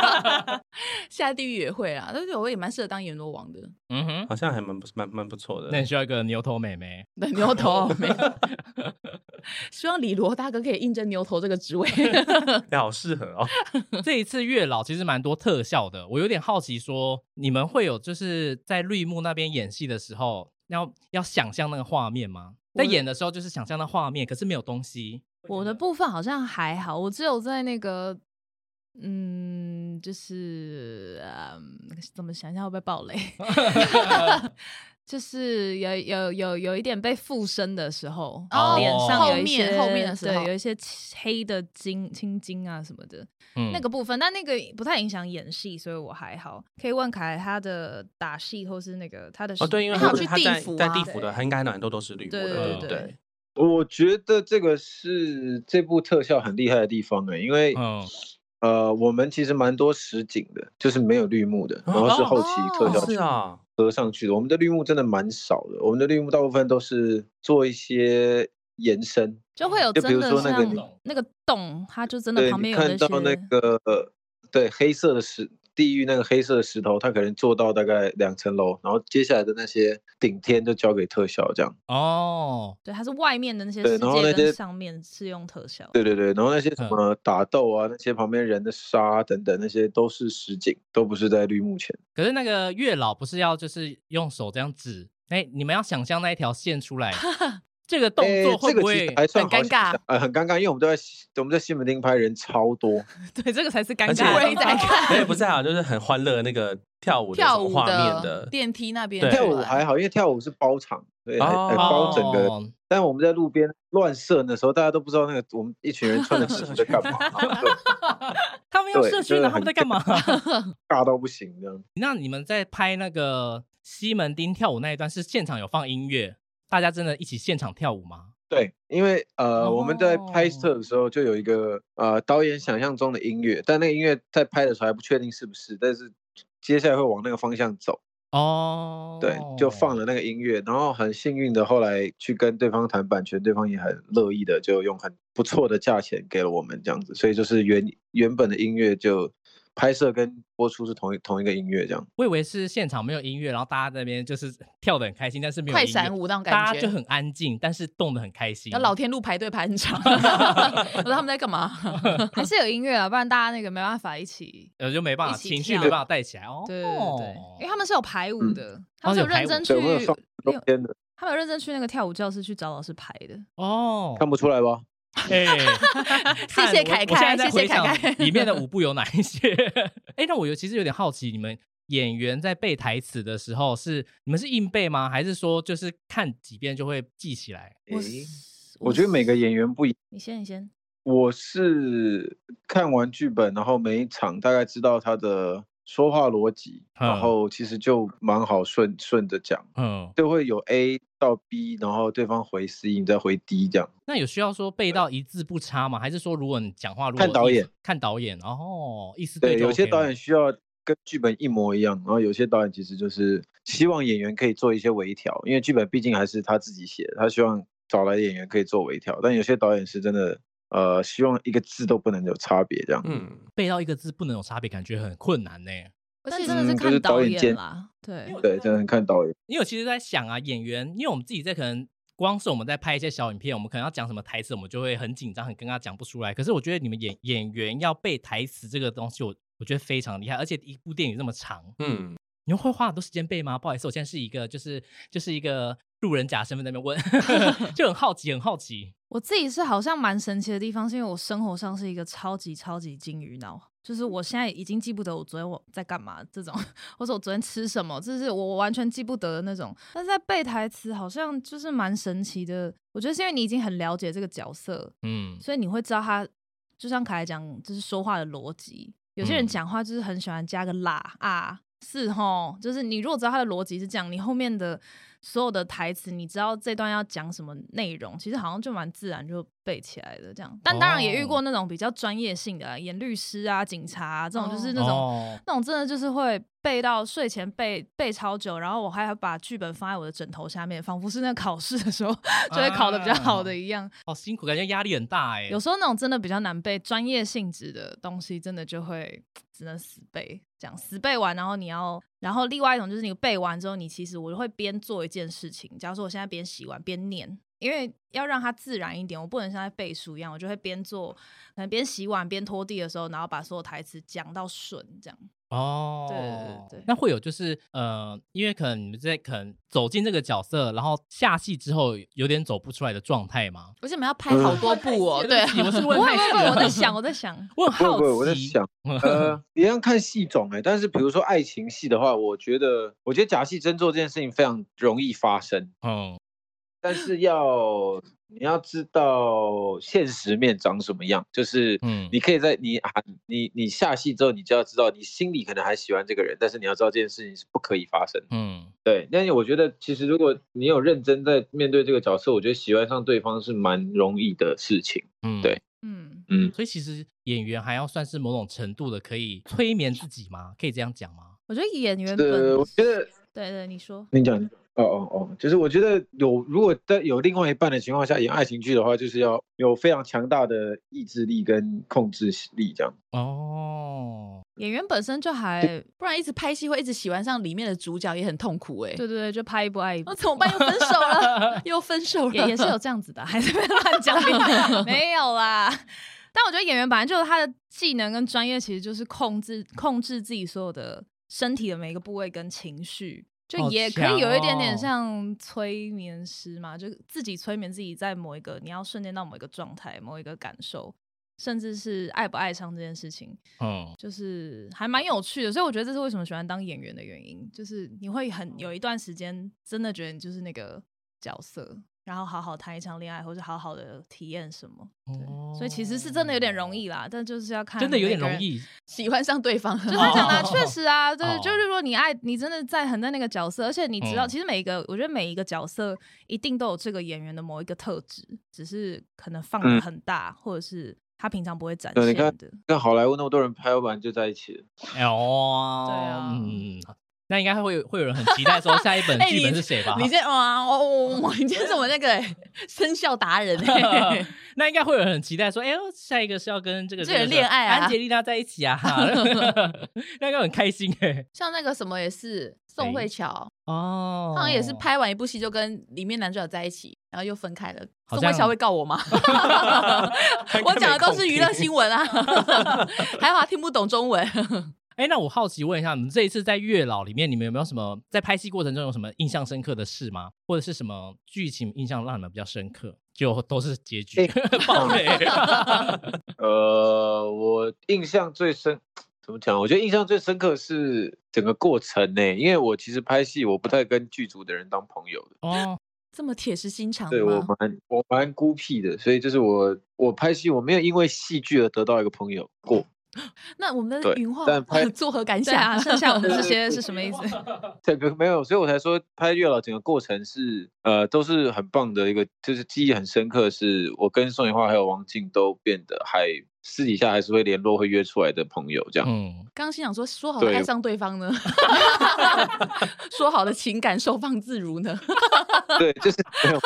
Speaker 4: 下地狱也会啊。但是我也蛮适合当阎罗王的，
Speaker 2: 嗯哼，
Speaker 3: 好像还蛮不蛮蛮不错的
Speaker 2: 那。你需要一个牛头妹妹。
Speaker 4: 对牛头没有。希望李罗大哥可以应征牛头这个职位。
Speaker 3: 你 好适合哦。
Speaker 2: 这一次月老其实蛮多特效的，我有点好奇说，你们会有就是在绿幕那边演戏的时候，要要想象那个画面吗？在演的时候就是想象那画面，可是没有东西。
Speaker 5: 我的部分好像还好，我只有在那个，嗯，就是嗯，怎么想一下会不会爆雷？就是有有有有一点被附身的时候，
Speaker 4: 哦
Speaker 5: 脸上有一
Speaker 4: 后面
Speaker 5: 些
Speaker 4: 后面的时候
Speaker 5: 对，有一些黑的筋青筋啊什么的，
Speaker 2: 嗯。
Speaker 5: 那个部分，但那个不太影响演戏，所以我还好。可以问凯他的打戏或是那个他的
Speaker 3: 哦，对，因为
Speaker 4: 他有去地府啊
Speaker 3: 在地府？的，他应该很多都是绿的，
Speaker 2: 对
Speaker 3: 不
Speaker 5: 对
Speaker 6: 我觉得这个是这部特效很厉害的地方哎、因为、
Speaker 2: 嗯
Speaker 6: 呃，我们其实蛮多实景的，就是没有绿幕的，然后是后期特效
Speaker 3: 是啊，
Speaker 6: 合上去的。我们的绿幕真的蛮少的，我们的绿幕大部分都是做一些延伸，
Speaker 5: 就会有
Speaker 6: 就比
Speaker 5: 真的
Speaker 6: 如说那个
Speaker 5: 那个洞，它就真的
Speaker 6: 对，
Speaker 5: 旁边
Speaker 6: 你
Speaker 5: 有
Speaker 6: 看到那个对黑色的石地狱那个黑色的石头，它可能做到大概两层楼，然后接下来的那些顶天就交给特效这样。
Speaker 2: 哦，
Speaker 5: 对，它是外面的那些
Speaker 6: 对
Speaker 5: 世界跟
Speaker 6: 然后那些
Speaker 5: 上面是用特效。
Speaker 6: 对对对，然后那些什
Speaker 2: 嗯
Speaker 6: 么打斗啊，那些旁边人的杀等等，那些都是实景，都不是在绿幕前。
Speaker 2: 可是那个月老不是要就是用手这样指？哎，你们要想象那一条线出来，这个动作会不会
Speaker 4: 很尴尬？
Speaker 6: 呃，很尴尬，因为我们都在西我们在西门町拍，人超多。
Speaker 5: 对，这个才是尴
Speaker 3: 而且
Speaker 5: 尬的
Speaker 4: 我也在。看
Speaker 3: 而且不是还有就是很欢乐那个跳舞的
Speaker 4: 跳舞
Speaker 3: 画面
Speaker 4: 的
Speaker 3: 的，
Speaker 4: 电梯那边
Speaker 6: 跳舞还好，因为跳舞是包场，对，包整个。
Speaker 2: 哦
Speaker 6: 但我们在路边乱射的时候，大家都不知道那个我们一群人穿的制服在干嘛，
Speaker 2: 他们用
Speaker 6: 对
Speaker 2: 社区呢，他们在干嘛？
Speaker 6: 尬到不行的。
Speaker 2: 那你们在拍那个西门町跳舞那一段，是现场有放音乐，大家真的一起现场跳舞吗？
Speaker 6: 对，因为呃，我们在拍摄
Speaker 2: 哦
Speaker 6: 的时候就有一个呃导演想象中的音乐，但那个音乐在拍的时候还不确定是不是，但是接下来会往那个方向走。
Speaker 2: 哦，
Speaker 6: 对，就放了那个音乐，然后很幸运的后来去跟对方谈版权，对方也很乐意的就用很不错的价钱给了我们这样子，所以就是原原本的音乐就拍摄跟播出是同一同一个音乐这样。
Speaker 2: 我以为是现场没有音乐，然后大家在那边就是跳的很开心，但是没有
Speaker 4: 快闪舞那种感觉，
Speaker 2: 大家就很安静，但是动的很开心。
Speaker 4: 然后老天路排队排很长，我说他们在干嘛？
Speaker 5: 还是有音乐啊，不然大家那个没办法一起。
Speaker 2: 呃就没办法，
Speaker 5: 一起跳
Speaker 2: 情绪没办法带起来哦。
Speaker 5: 对对因为他们是有排舞
Speaker 6: 嗯
Speaker 5: 的，他们
Speaker 2: 有
Speaker 5: 认真去
Speaker 6: 对，我有放中间的，
Speaker 5: 他们有认真去那个跳舞教室去找老师排的。
Speaker 2: 哦，
Speaker 6: 看不出来吧？
Speaker 2: 哎，
Speaker 4: 谢谢凯
Speaker 2: 我我现在
Speaker 4: 凯谢谢
Speaker 2: 在回想
Speaker 4: 凯凯
Speaker 2: 里面的舞步有哪一些？哎，那我有其实有点好奇，你们演员在背台词的时候是你们是硬背吗？还是说就是看几遍就会记起来？
Speaker 5: 我
Speaker 6: 诶我觉得每个演员不一，
Speaker 5: 你先，你先。
Speaker 6: 我是看完剧本，然后每一场大概知道他的说话逻辑，然
Speaker 2: 嗯
Speaker 6: 后其实就蛮好顺顺着讲，
Speaker 2: 嗯，
Speaker 6: 就会有 A 到 B，然后对方回 C，你再回 D 这样。
Speaker 2: 那有需要说背到一字不差吗？还是说如果你讲话如果
Speaker 6: 看导演
Speaker 2: 看导演哦，意思
Speaker 6: 对，
Speaker 2: 就
Speaker 6: 有些导演需要跟剧本一模一样，然后有些导演其实就是希望演员可以做一些微调，因为剧本毕竟还是他自己写的，他希望找来的演员可以做微调。但有些导演是真的，呃，希望一个字都不能有差别这样。
Speaker 3: 嗯，
Speaker 2: 背到一个字不能有差别，感觉很困难呢。
Speaker 4: 而且
Speaker 5: 但真的是看导
Speaker 6: 导演
Speaker 5: 啦，对，
Speaker 6: 对，真的很看导演。
Speaker 2: 因为我其实在想啊，演员，因为我们自己在可能光是我们在拍一些小影片，我们可能要讲什么台词，我们就会很紧张，很尴尬，讲不出来。可是我觉得你们演演员要背台词这个东西，我我觉得非常厉害，而且一部电影这么长，
Speaker 3: 嗯，
Speaker 2: 你们会花很多时间背吗？不好意思，我现在是一个就是就是一个路人甲身份在那边问，就很好奇，很好奇。
Speaker 5: 我自己是好像蛮神奇的地方，是因为我生活上是一个超级超级金鱼脑，就是我现在已经记不得我昨天我在干嘛这种，或者我昨天吃什么，这是我完全记不得的那种。但是在背台词好像就是蛮神奇的，我觉得是因为你已经很了解这个角色，
Speaker 2: 嗯，
Speaker 5: 所以你会知道他，就像凯来讲，就是说话的逻辑。有些人
Speaker 2: 嗯
Speaker 5: 讲话就是很喜欢加个啦啊，是哈，就是你如果知道他的逻辑是这样，你后面的所有的台词，你知道这段要讲什么内容，其实好像就蛮自然就背起来的这样。但当然也遇过那种比较专业性的啊、演律师啊、警察啊这种，就是那种、
Speaker 2: 哦
Speaker 5: 那种真的就是会背到睡前背背超久，然后我还要把剧本放在我的枕头下面，仿佛是那考试的时候就会考的比较好的一样。
Speaker 2: 好辛苦，感觉压力很大哎。
Speaker 5: 有时候那种真的比较难背、专业性质的东西，真的就会 只能死背，这样死背完，然后你要，然后另外一种就是你背完之后，你其实我会边做一件事情，假如说我现在边洗碗边念，因为要让它自然一点，我不能像在背书一样，我就会边做，可能边洗碗边拖地的时候，然后把所有台词讲到顺，这样。
Speaker 2: 哦，
Speaker 5: 对对对
Speaker 2: 那会有就是呃，因为可能你们在可能走进这个角色，然后下戏之后有点走不出来的状态吗？
Speaker 4: 而且我们要拍好多部哦，对
Speaker 2: 我是问太细
Speaker 5: 会不会，我在。想，我在想，
Speaker 2: 我很好奇，
Speaker 6: 我在想，呃，一样看戏种哎、但是比如说爱情戏的话，我觉得，我觉得假戏真做这件事情非常容易发生，
Speaker 2: 嗯，
Speaker 6: 但是要你要知道现实面长什么样，就是
Speaker 2: 嗯
Speaker 6: 你可以在你啊你你下戏之后，你就要知道你心里可能还喜欢这个人，但是你要知道这件事情是不可以发生的。
Speaker 2: 嗯，
Speaker 6: 对，但是我觉得其实如果你有认真在面对这个角色，我觉得喜欢上对方是蛮容易的事情。
Speaker 2: 嗯，
Speaker 6: 对
Speaker 5: 嗯，
Speaker 6: 嗯，
Speaker 2: 所以其实演员还要算是某种程度的可以催眠自己吗？可以这样讲吗？
Speaker 5: 我觉得演员本
Speaker 6: 呃，我觉得
Speaker 5: 对对，你说，
Speaker 6: 你讲，哦哦哦，就是我觉得有，如果在有另外一半的情况下演爱情剧的话，就是要有非常强大的意志力跟控制力，这样。
Speaker 2: 哦，
Speaker 5: 演员本身就还
Speaker 4: 不然一直拍戏会一直喜欢上里面的主角，也很痛苦哎。
Speaker 5: 对对对，就拍一部爱一部
Speaker 4: 那。怎么办？又分手了，又分手了，
Speaker 5: 也也是有这样子的，还是被乱讲的，没有啦。但我觉得演员本来就是他的技能跟专业，其实就是控制控制自己所有的身体的每一个部位跟情绪，就也可以有一点点
Speaker 2: 哦。
Speaker 5: 像催眠师嘛，就自己催眠自己在某一个你要瞬间到某一个状态、某一个感受，甚至是爱不爱上这件事情，
Speaker 2: 嗯，
Speaker 5: 就是还蛮有趣的，所以我觉得这是为什么喜欢当演员的原因，就是你会很有一段时间真的觉得你就是那个角色，然后好好谈一场恋爱，或者好好的体验什么。对，所以其实是真的有点容易啦，但就是要看
Speaker 2: 真的有点。容易。
Speaker 4: 喜欢上对方，
Speaker 5: 就他讲的啊
Speaker 2: 哦
Speaker 5: 确实啊，对，
Speaker 2: 哦
Speaker 5: 就是如果你爱你真的在很在那个角色，而且你知道，
Speaker 2: 嗯
Speaker 5: 其实每一个，我觉得每一个角色一定都有这个演员的某一个特质，只是可能放的
Speaker 6: 嗯
Speaker 5: 很大，或者是他平常不会展
Speaker 6: 对你看
Speaker 5: 现的。
Speaker 6: 跟好莱坞那么多人拍完就在一起了，
Speaker 2: 哎呦，
Speaker 5: 对啊
Speaker 2: 嗯，那应该会有会有人很期待说下一本
Speaker 4: 哎
Speaker 2: 剧本是谁吧？
Speaker 4: 你这哇哦，哇你今天是我们那个欸 生肖达人 欸
Speaker 2: 那应该会有人很期待说，哎呦，下一个是要跟这个
Speaker 4: 这个人恋爱啊
Speaker 2: 安吉丽娜在一起啊，那应该很开心哎。
Speaker 4: 像那个什么也是宋慧乔，
Speaker 2: 哦，
Speaker 4: 好像也是拍完一部戏就跟里面男主角在一起，然后又分开了。宋慧乔会告我吗？我讲的都是娱乐新闻啊，还好他听不懂中文。
Speaker 2: 哎，那我好奇问一下，你们这一次在月老里面，你们有没有什么在拍戏过程中有什么印象深刻的事吗？或者是什么剧情印象让你们比较深刻？就都是结局爆雷。
Speaker 6: 呃，我印象最深，怎么讲？我觉得印象最深刻是整个过程呢，因为我其实拍戏我不太跟剧组的人当朋友的，
Speaker 2: 哦，
Speaker 4: 这么铁石心肠
Speaker 6: 对我
Speaker 4: 吗？
Speaker 6: 蛮我蛮孤僻的，所以就是我我拍戏我没有因为戏剧而得到一个朋友过。
Speaker 4: 那我们的
Speaker 6: 对
Speaker 4: 云画
Speaker 6: 但 拍
Speaker 4: 作何感想？
Speaker 5: 啊，剩下我们这 些是什么意思？
Speaker 6: 这个没有，所以我才说拍月老整个过程是呃都是很棒的一个，就是记忆很深刻。是我跟宋雨化还有王静都变得还私底下还是会联络、会约出来的朋友这样。
Speaker 2: 嗯，
Speaker 4: 刚刚心想说，说好的
Speaker 6: 对
Speaker 4: 爱上对方呢？说好的情感收放自如呢？
Speaker 6: 对，就是，没有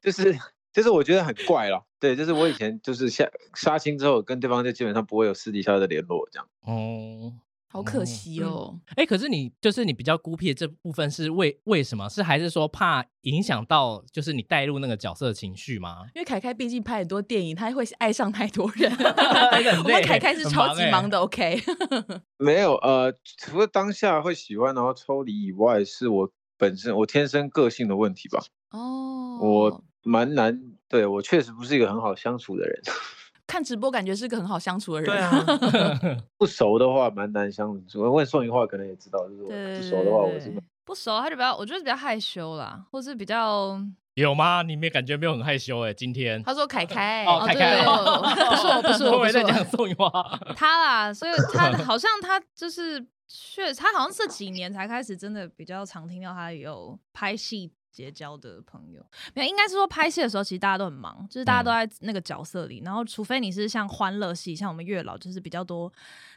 Speaker 6: 就是就是我觉得很怪啦。对，就是我以前就是下杀青之后跟对方就基本上不会有私底下的联络这样。
Speaker 2: 哦，
Speaker 4: 好可惜哦。
Speaker 2: 哎，可是你就是你比较孤僻的这部分是为为什么？是还是说怕影响到就是你带入那个角色的情绪吗？
Speaker 4: 因为凯凯毕竟拍很多电影，他会爱上太多人。
Speaker 2: 很
Speaker 4: 我们凯凯是
Speaker 2: 很
Speaker 4: 超级忙的，OK。
Speaker 6: 没有，呃，除了当下会喜欢然后抽离以外，是我本身我天生个性的问题吧。
Speaker 4: 哦，
Speaker 6: 我蛮难，对我确实不是一个很好相处的人。
Speaker 4: 看直播感觉是个很好相处的人。
Speaker 3: 对啊，
Speaker 6: 不熟的话蛮难相处。我问宋云话可能也知道，就是不熟的话，我是
Speaker 5: 不熟，他就比较，我觉得比较害羞啦，或是比较
Speaker 2: 有吗？你没感觉没有很害羞哎、今天
Speaker 4: 他说凯凯，
Speaker 2: 哦，凯凯，
Speaker 5: 对对
Speaker 2: 哦
Speaker 5: 不是我不是
Speaker 2: 不会在
Speaker 5: 不是我
Speaker 2: 讲宋雨花？
Speaker 5: 他啦，所以他好像他就是确，他好像这几年才开始真的比较常听到他有拍戏结交的朋友。没有，应该是说拍戏的时候，其实大家都很忙，就是大家都在那个角色里。然后，除非你是像欢乐戏，像我们月老，就是比较多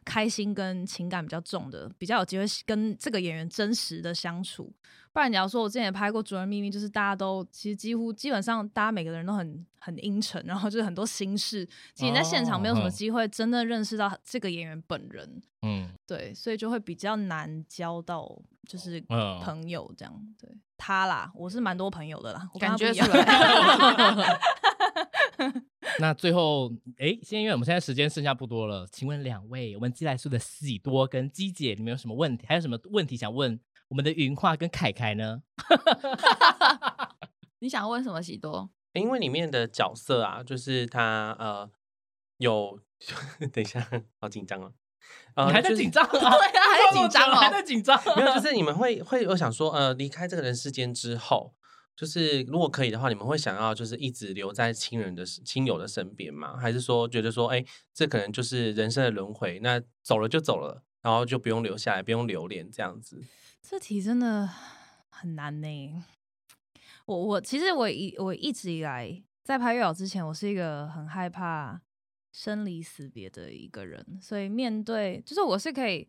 Speaker 5: 开心跟情感比较重的，比较有机会跟这个演员真实的相处。不然你要说，我之前也拍过《主人秘密》，就是大家都其实几乎基本上，大家每个人都很很阴沉，然后就是很多心事。其实你在现场没有什么
Speaker 2: 哦
Speaker 5: 机会真的认识到这个演员本人，
Speaker 2: 嗯
Speaker 5: 对，所以就会比较难交到就是
Speaker 2: 嗯
Speaker 5: 朋友这样。对他啦，我是蛮多朋友的啦，我
Speaker 4: 感觉出来。
Speaker 2: 那最后，哎，现在因为我们现在时间剩下不多了，请问两位，我们寄来书的喜多跟姬姐，你们有什么问题？还有什么问题想问我们的云画跟凯凯呢？
Speaker 4: 你想问什么？喜多？
Speaker 3: 因为里面的角色啊，就是他呃有，等一下，好紧张哦。呃
Speaker 2: 你还在紧张 啊？
Speaker 4: 对啊还在紧张哦
Speaker 2: 还在紧张。
Speaker 3: 没有，就是你们会会我想说，呃，离开这个人世间之后，就是如果可以的话，你们会想要就是一直留在亲人的亲友的身边吗？还是说觉得说，哎，这可能就是人生的轮回，那走了就走了，然后就不用留下来，不用留恋这样子？
Speaker 5: 这题真的很难呢。我我其实我一我一直以来在拍月老之前，我是一个很害怕生离死别的一个人，所以面对就是我是可以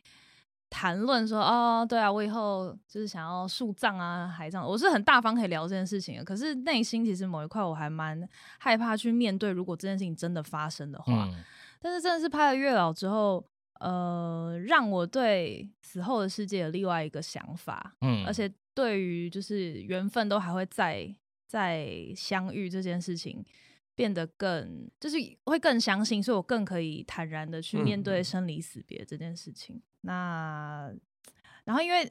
Speaker 5: 谈论说哦，对啊，我以后就是想要树葬啊、海葬，我是很大方可以聊这件事情的。可是内心其实某一块我还蛮害怕去面对，如果这件事情真的发生的话，
Speaker 2: 嗯。
Speaker 5: 但是真的是拍了月老之后，呃，让我对死后的世界有另外一个想法，
Speaker 2: 嗯。
Speaker 5: 而且对于就是缘分都还会再再相遇这件事情，变得更就是会更相信，所以我更可以坦然的去面对
Speaker 3: 嗯
Speaker 5: 生离死别这件事情。那然后因为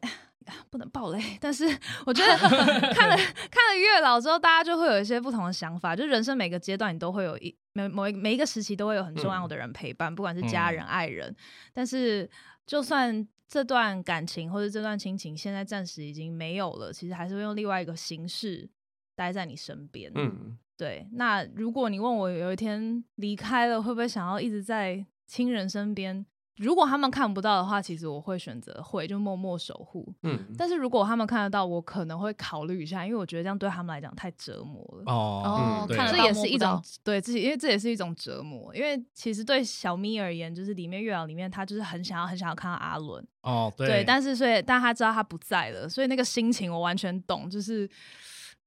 Speaker 5: 不能暴雷，但是 我觉得看了看了月老之后，大家就会有一些不同的想法。就人生每个阶段，你都会有一每某一每一个时期都会有很重要的人陪伴，不管是家人、
Speaker 2: 嗯
Speaker 5: 爱人。但是就算这段感情或者这段亲情现在暂时已经没有了，其实还是会用另外一个形式待在你身边。
Speaker 3: 嗯，
Speaker 5: 对，那如果你问我有一天离开了，会不会想要一直在亲人身边？如果他们看不到的话，其实我会选择会，就默默守护。
Speaker 3: 嗯，
Speaker 5: 但是如果他们看得到，我可能会考虑一下，因为我觉得这样对他们来讲太折磨了。
Speaker 2: 哦
Speaker 4: 哦
Speaker 5: 这也是一种对自己，因为这也是一种折磨。因为其实对小咪而言，就是里面月老里面，他就是很想要很想要看到阿伦，
Speaker 2: 哦，对
Speaker 5: 对，但是所以但他知道他不在了，所以那个心情我完全懂，就是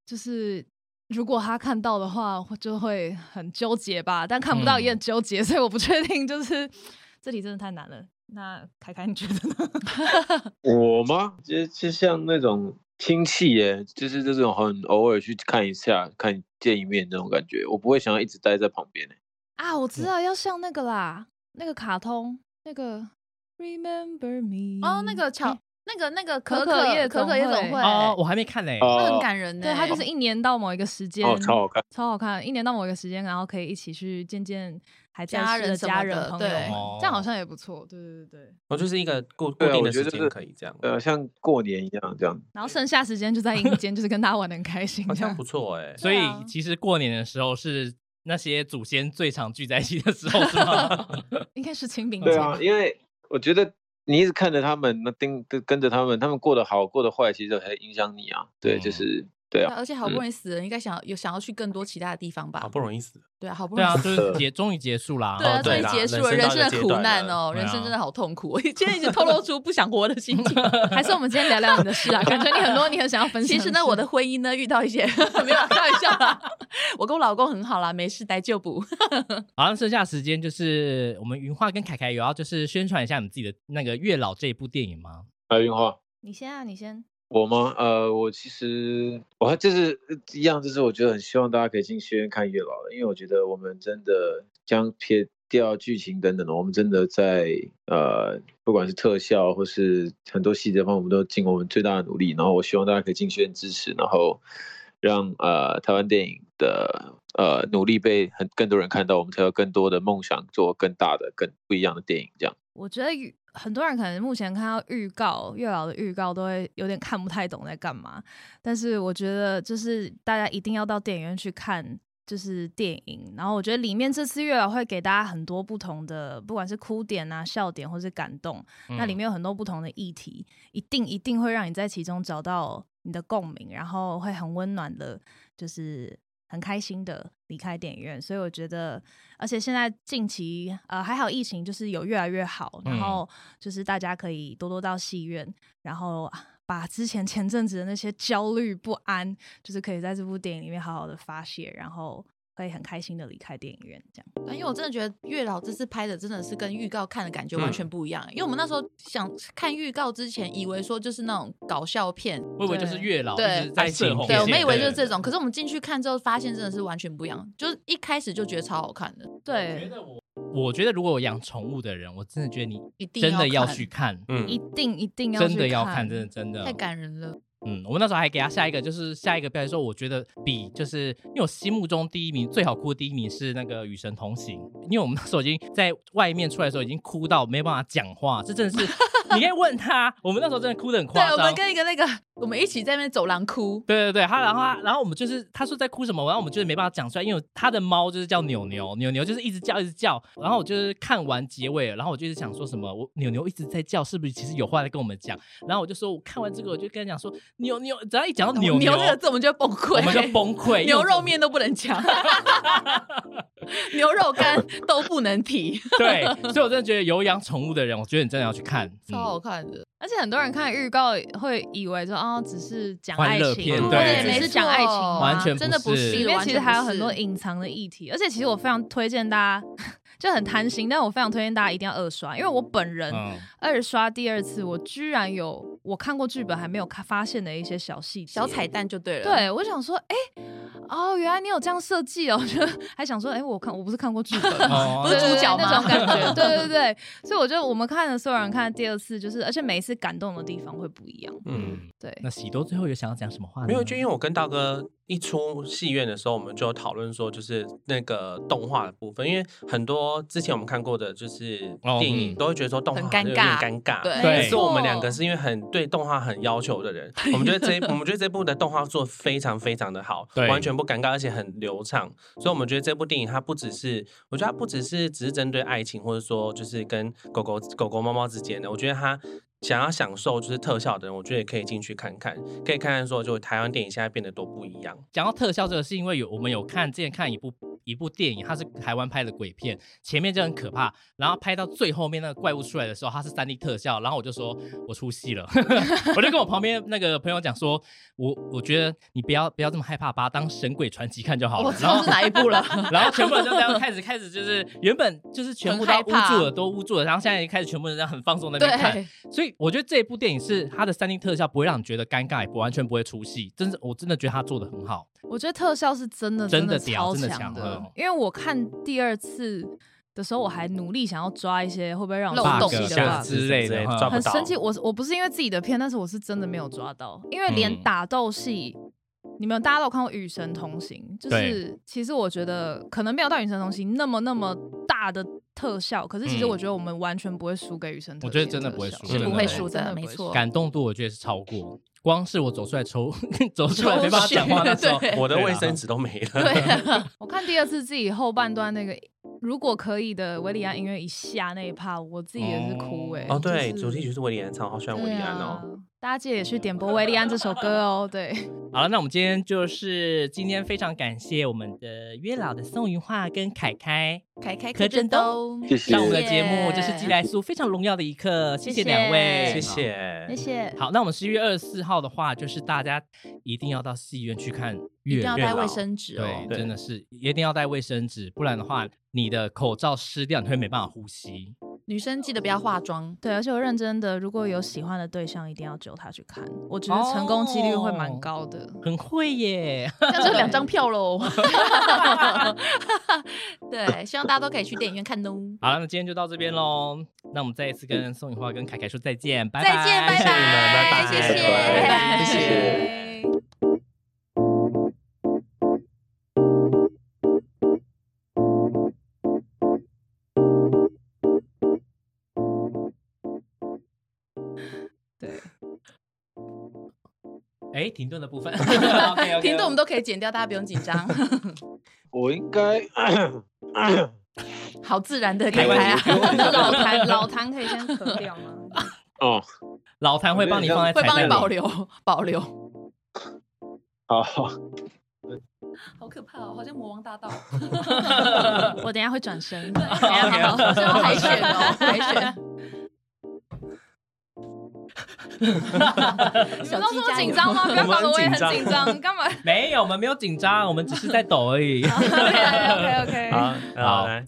Speaker 5: 就是如果他看到的话，我就会很纠结吧，但看不到也很纠结，所以我不确定，就是这题真的太难了。那凯凯你觉得呢？
Speaker 6: 我吗？就就像那种亲戚耶，就是这种很偶尔去看一下、看见一面那种感觉，我不会想要一直待在旁边耶。
Speaker 5: 啊，我知道要像那个啦，那个卡通那个 Remember Me
Speaker 4: 哦，那个巧
Speaker 5: 哎，
Speaker 4: 那那个那个可
Speaker 5: 可可夜
Speaker 4: 可可夜
Speaker 5: 总会，
Speaker 2: 哦，我还没看呢。
Speaker 4: 那
Speaker 6: 哦
Speaker 4: 很感人呢。
Speaker 5: 对，它就是一年到某一个时间，
Speaker 6: 哦，超好看。
Speaker 5: 超好看，一年到某一个时间，然后可以一起去见见还在世的
Speaker 4: 家人什么
Speaker 5: 家人朋友，
Speaker 4: 对
Speaker 2: 哦
Speaker 5: 这样好像也不错。对对对对。
Speaker 3: 我就是一个固固定的时间可以这样，
Speaker 6: 呃，像过年一样这样。
Speaker 5: 然后剩下时间就在阴间，就是跟大家玩的很开心
Speaker 3: 好。像不错哎。
Speaker 2: 所以其实过年的时候是那些祖先最常聚在一起的时候，是吗？
Speaker 5: 应该是清明节。
Speaker 6: 对啊，因为我觉得你一直看着他们，那盯跟跟着他们，他们过得好过得坏，其实还影响你啊。对，就
Speaker 2: 嗯
Speaker 6: 是对啊。
Speaker 4: 而且好不容易死了，应该想有想要去更多其他的地方吧
Speaker 3: 好？不容易死，
Speaker 4: 对啊，好不
Speaker 2: 对啊，
Speaker 4: 容易死。
Speaker 2: 就是结终于结束啦。
Speaker 4: 对啊，终于结束了
Speaker 3: 人生
Speaker 4: 的苦难哦，
Speaker 2: 对啊
Speaker 4: 人生真的好痛苦。我 今天一直透露出不想活的心情。
Speaker 5: 还是我们今天聊聊你的事啊？感觉你很多你很想要分享。
Speaker 4: 其实呢，我的婚姻呢遇到一些没有啦开玩笑啦，我跟我老公很好啦，没事待就补。
Speaker 2: 好，那剩下时间就是我们云画跟凯凯有要就是宣传一下你自己的那个月老这一部电影吗？
Speaker 6: 白云花，
Speaker 5: 你先啊，你先。
Speaker 6: 我吗？呃，我其实我还就是一样，就是我觉得很希望大家可以进学院看月老，因为我觉得我们真的将撇掉剧情等等的，我们真的在呃，不管是特效或是很多细节方面，我们都尽我们最大的努力。然后我希望大家可以进学院支持，然后让呃台湾电影的呃努力被很更多人看到，我们才有更多的梦想做更大的、更不一样的电影。这样。
Speaker 5: 我觉得与很多人可能目前看到预告月老的预告都会有点看不太懂在干嘛，但是我觉得就是大家一定要到电影院去看。就是电影，然后我觉得里面这次月老会给大家很多不同的，不管是哭点啊、笑点或是感动，那里面有很多不同的议题，一定一定会让你在其中找到你的共鸣，然后会很温暖的，就是很开心的离开电影院。所以我觉得，而且现在近期呃还好，疫情就是有越来越好，然后就是大家可以多多到戏院，然后。把之前 前阵子的那些焦虑不安，就是可以在这部电影里面好好的发泄，然后可以很开心的离开电影院，这样。
Speaker 4: 因为我真的觉得月老这次拍的真的是跟预告看的感觉完全不一样。因为我们那时候想看预告之前，以为说就是那种搞笑片，
Speaker 2: 我以为就是月老
Speaker 4: 对
Speaker 2: 在射红
Speaker 4: 对，我们以为就是这种。可是我们进去看之后，发现真的是完全不一样。就是一开始就觉得超好看的，
Speaker 5: 对，
Speaker 2: 我觉得如果我养宠物的人，我真的觉得你
Speaker 4: 一定
Speaker 2: 真的要去看，
Speaker 3: 嗯
Speaker 5: 一定一定要
Speaker 2: 真的
Speaker 5: 去
Speaker 2: 要看，真的真的
Speaker 4: 太感人了。
Speaker 2: 嗯，我们那时候还给他下一个，就是下一个标题说，我觉得比就是因为我心目中第一名最好哭的第一名是那个《与神同行》，因为我们那时候已经在外面出来的时候已经哭到没有办法讲话，这真的是 你可以问他，我们那时候真的哭得很
Speaker 4: 对
Speaker 2: 夸，张。
Speaker 4: 对我们跟一个那个，我们一起在那边走廊哭。
Speaker 2: 对对对，他然后他然后我们就是他说在哭什么，然后我们就是没办法讲出来，因为他的猫就是叫扭扭，扭扭就是一直叫一直叫，然后我就是看完结尾，然后我就是想说什么，我扭扭一直在叫，是不是其实有话在跟我们讲？然后我就说我看完这个，我就跟他讲说扭扭，只要一讲到扭
Speaker 4: 牛这个字我们就崩溃，
Speaker 2: 我们就崩溃，
Speaker 4: 牛肉面都不能讲，牛肉干都不能提，
Speaker 2: 对，所以我真的觉得有养宠物的人，我觉得你真的要去看，
Speaker 4: 超好
Speaker 2: 嗯、
Speaker 4: 看的。
Speaker 5: 而且很多人看预告会以为说哦，只是讲爱情，或者
Speaker 2: 对
Speaker 5: 只是讲爱情，
Speaker 2: 完全
Speaker 4: 真的不
Speaker 2: 是
Speaker 4: 是，
Speaker 5: 里面其实还有很多隐藏的议题，而且其实我非常推荐大家，就很贪心，但我非常推荐大家一定要二刷，因为我本人
Speaker 2: 嗯，
Speaker 5: 二刷第二次，我居然有我看过剧本还没有看发现的一些小细节、
Speaker 4: 小彩。蛋就对了。
Speaker 5: 对，我想说，哎、哦，原来你有这样设计哦，就还想说，哎、我看我不是看过剧本
Speaker 4: 不是主角
Speaker 5: 那种感觉，对对对，所以我觉得我们看的所有人看第二次，就是而且每一次感动的地方会不一样，
Speaker 3: 嗯，
Speaker 5: 对，
Speaker 2: 那喜多最后有想要讲什么话呢？
Speaker 3: 没有，就因为我跟大哥一出戏院的时候，我们就有讨论说，就是那个动画的部分，因为很多之前我们看过的，就是
Speaker 2: 哦
Speaker 3: 电影、
Speaker 2: 嗯
Speaker 3: 都会觉得说动画
Speaker 4: 很
Speaker 3: 有点
Speaker 4: 尴尬
Speaker 3: 可是我们两个是因为很对动画很要求的人，我们觉得这我们觉得这部的动画做非常非常的好，完全不尴尬，而且很流畅，所以我们觉得这部电影它不只是，我觉得它不只是只是针对爱情，或者说就是跟狗狗狗狗猫猫之间的，我觉得它。想要享受就是特效的人，我觉得也可以进去看看，可以看看说，就台湾电影现在变得多不一样。
Speaker 2: 讲到特效这个，是因为有我们有看之前看一部一部电影，它是台湾拍的鬼片，前面就很可怕，然后拍到最后面那个怪物出来的时候，它是三 D 特效，然后我就说我出戏了，我就跟我旁边那个朋友讲说，我我觉得你不要不要这么害怕，把它当神鬼传奇看就好了。然后
Speaker 4: 我知道是哪一部了。
Speaker 2: 然后全部人就这样开始开始就是原本就是全部都捂住了，都捂住了，然后现在开始全部人这样很放松在那边看，所以我觉得这一部电影是它的三 D 特效不会让你觉得尴尬，也不完全不会出戏，真是我真的觉得他做的很好。
Speaker 5: 我觉得特效是真的
Speaker 2: 真的
Speaker 5: 的超
Speaker 2: 屌真的
Speaker 5: 强的因为我看第二次的时候，我还努力想要抓一些会不会让我
Speaker 4: 漏
Speaker 5: 生
Speaker 4: 洞
Speaker 5: 气的
Speaker 4: 的
Speaker 5: bug
Speaker 2: 之类的
Speaker 5: 很生气。我我不是因为自己的片，但是我是真的没有抓到，因为连
Speaker 2: 嗯
Speaker 5: 打斗戏，你们大家都有看过《与神同行》，就是其实我觉得可能没有到《与神同行》那么那么大的特效，可是其实
Speaker 2: 嗯
Speaker 5: 我觉得我们完全不会输给《与神同行》
Speaker 2: 我觉得真的不会输
Speaker 4: 是不会输的，
Speaker 5: 真的不会
Speaker 4: 没错。
Speaker 2: 感动度我觉得是超过，光是我走出来抽 走出来没办法讲话的时候，
Speaker 3: 我的卫生纸都没了。
Speaker 4: 对，
Speaker 5: 我看第二次自己后半段那个，如果可以的维里安音乐一下那一趴，我自己也是哭哎、
Speaker 3: 哦，对，
Speaker 5: 就是
Speaker 3: 主题曲是维里安唱，好喜欢维里安哦。
Speaker 5: 大家记得也去点播维利安这首歌哦。对，
Speaker 2: 好了，那我们今天就是今天非常感谢我们的月老的宋云画跟凯凯
Speaker 4: 凯凯
Speaker 2: 柯震
Speaker 4: 东，
Speaker 6: 谢谢
Speaker 2: 上我们的节目，
Speaker 5: 谢
Speaker 2: 这是寄来素非常荣耀的一刻，谢谢两位，
Speaker 3: 谢。谢
Speaker 5: 谢。谢。
Speaker 2: 好，那我们十一月二十四号的话，就是大家一定要到戏院去看月
Speaker 4: 一定要带卫生纸哦。
Speaker 2: 对，真的是一定要带卫生纸，不然的话，你的口罩湿掉，你会没办法呼吸。
Speaker 4: 女生记得不要化妆。
Speaker 5: 对，而且我认真的，如果有喜欢的对象，一定要揪他去看，我觉得成功几率会蛮高的。
Speaker 2: 很会耶！
Speaker 4: 这样就两张票喽。对，希望大家都可以去电影院看哦。
Speaker 2: 好了，那今天就到这边喽。那我们再一次跟宋雨花跟凯凯说再见，拜
Speaker 4: 再见，拜
Speaker 3: 谢谢你们拜拜
Speaker 4: 谢谢，
Speaker 6: 拜
Speaker 3: 拜谢谢。
Speaker 2: 哎，停顿的部分
Speaker 4: 停顿我们都可以剪掉，大家不用紧张，
Speaker 6: 我应该
Speaker 4: 好自然的开开
Speaker 2: 系
Speaker 4: 啊，
Speaker 5: 老痰老痰可以先咳掉吗？
Speaker 6: 哦，
Speaker 2: 老谭会帮你放在
Speaker 4: 会帮你保留保留。
Speaker 6: 好，
Speaker 4: 好可怕哦，好像魔王大道。
Speaker 5: 我等下会转身。
Speaker 4: 对，好，好像海选哦，海选。
Speaker 5: 你们都这么紧张吗？不要搞得我也很紧张，干嘛
Speaker 2: 没有，我们没有紧张，我们只是在抖而已。
Speaker 5: ？OK OK OK。
Speaker 3: 好，
Speaker 2: 好
Speaker 3: 好，来，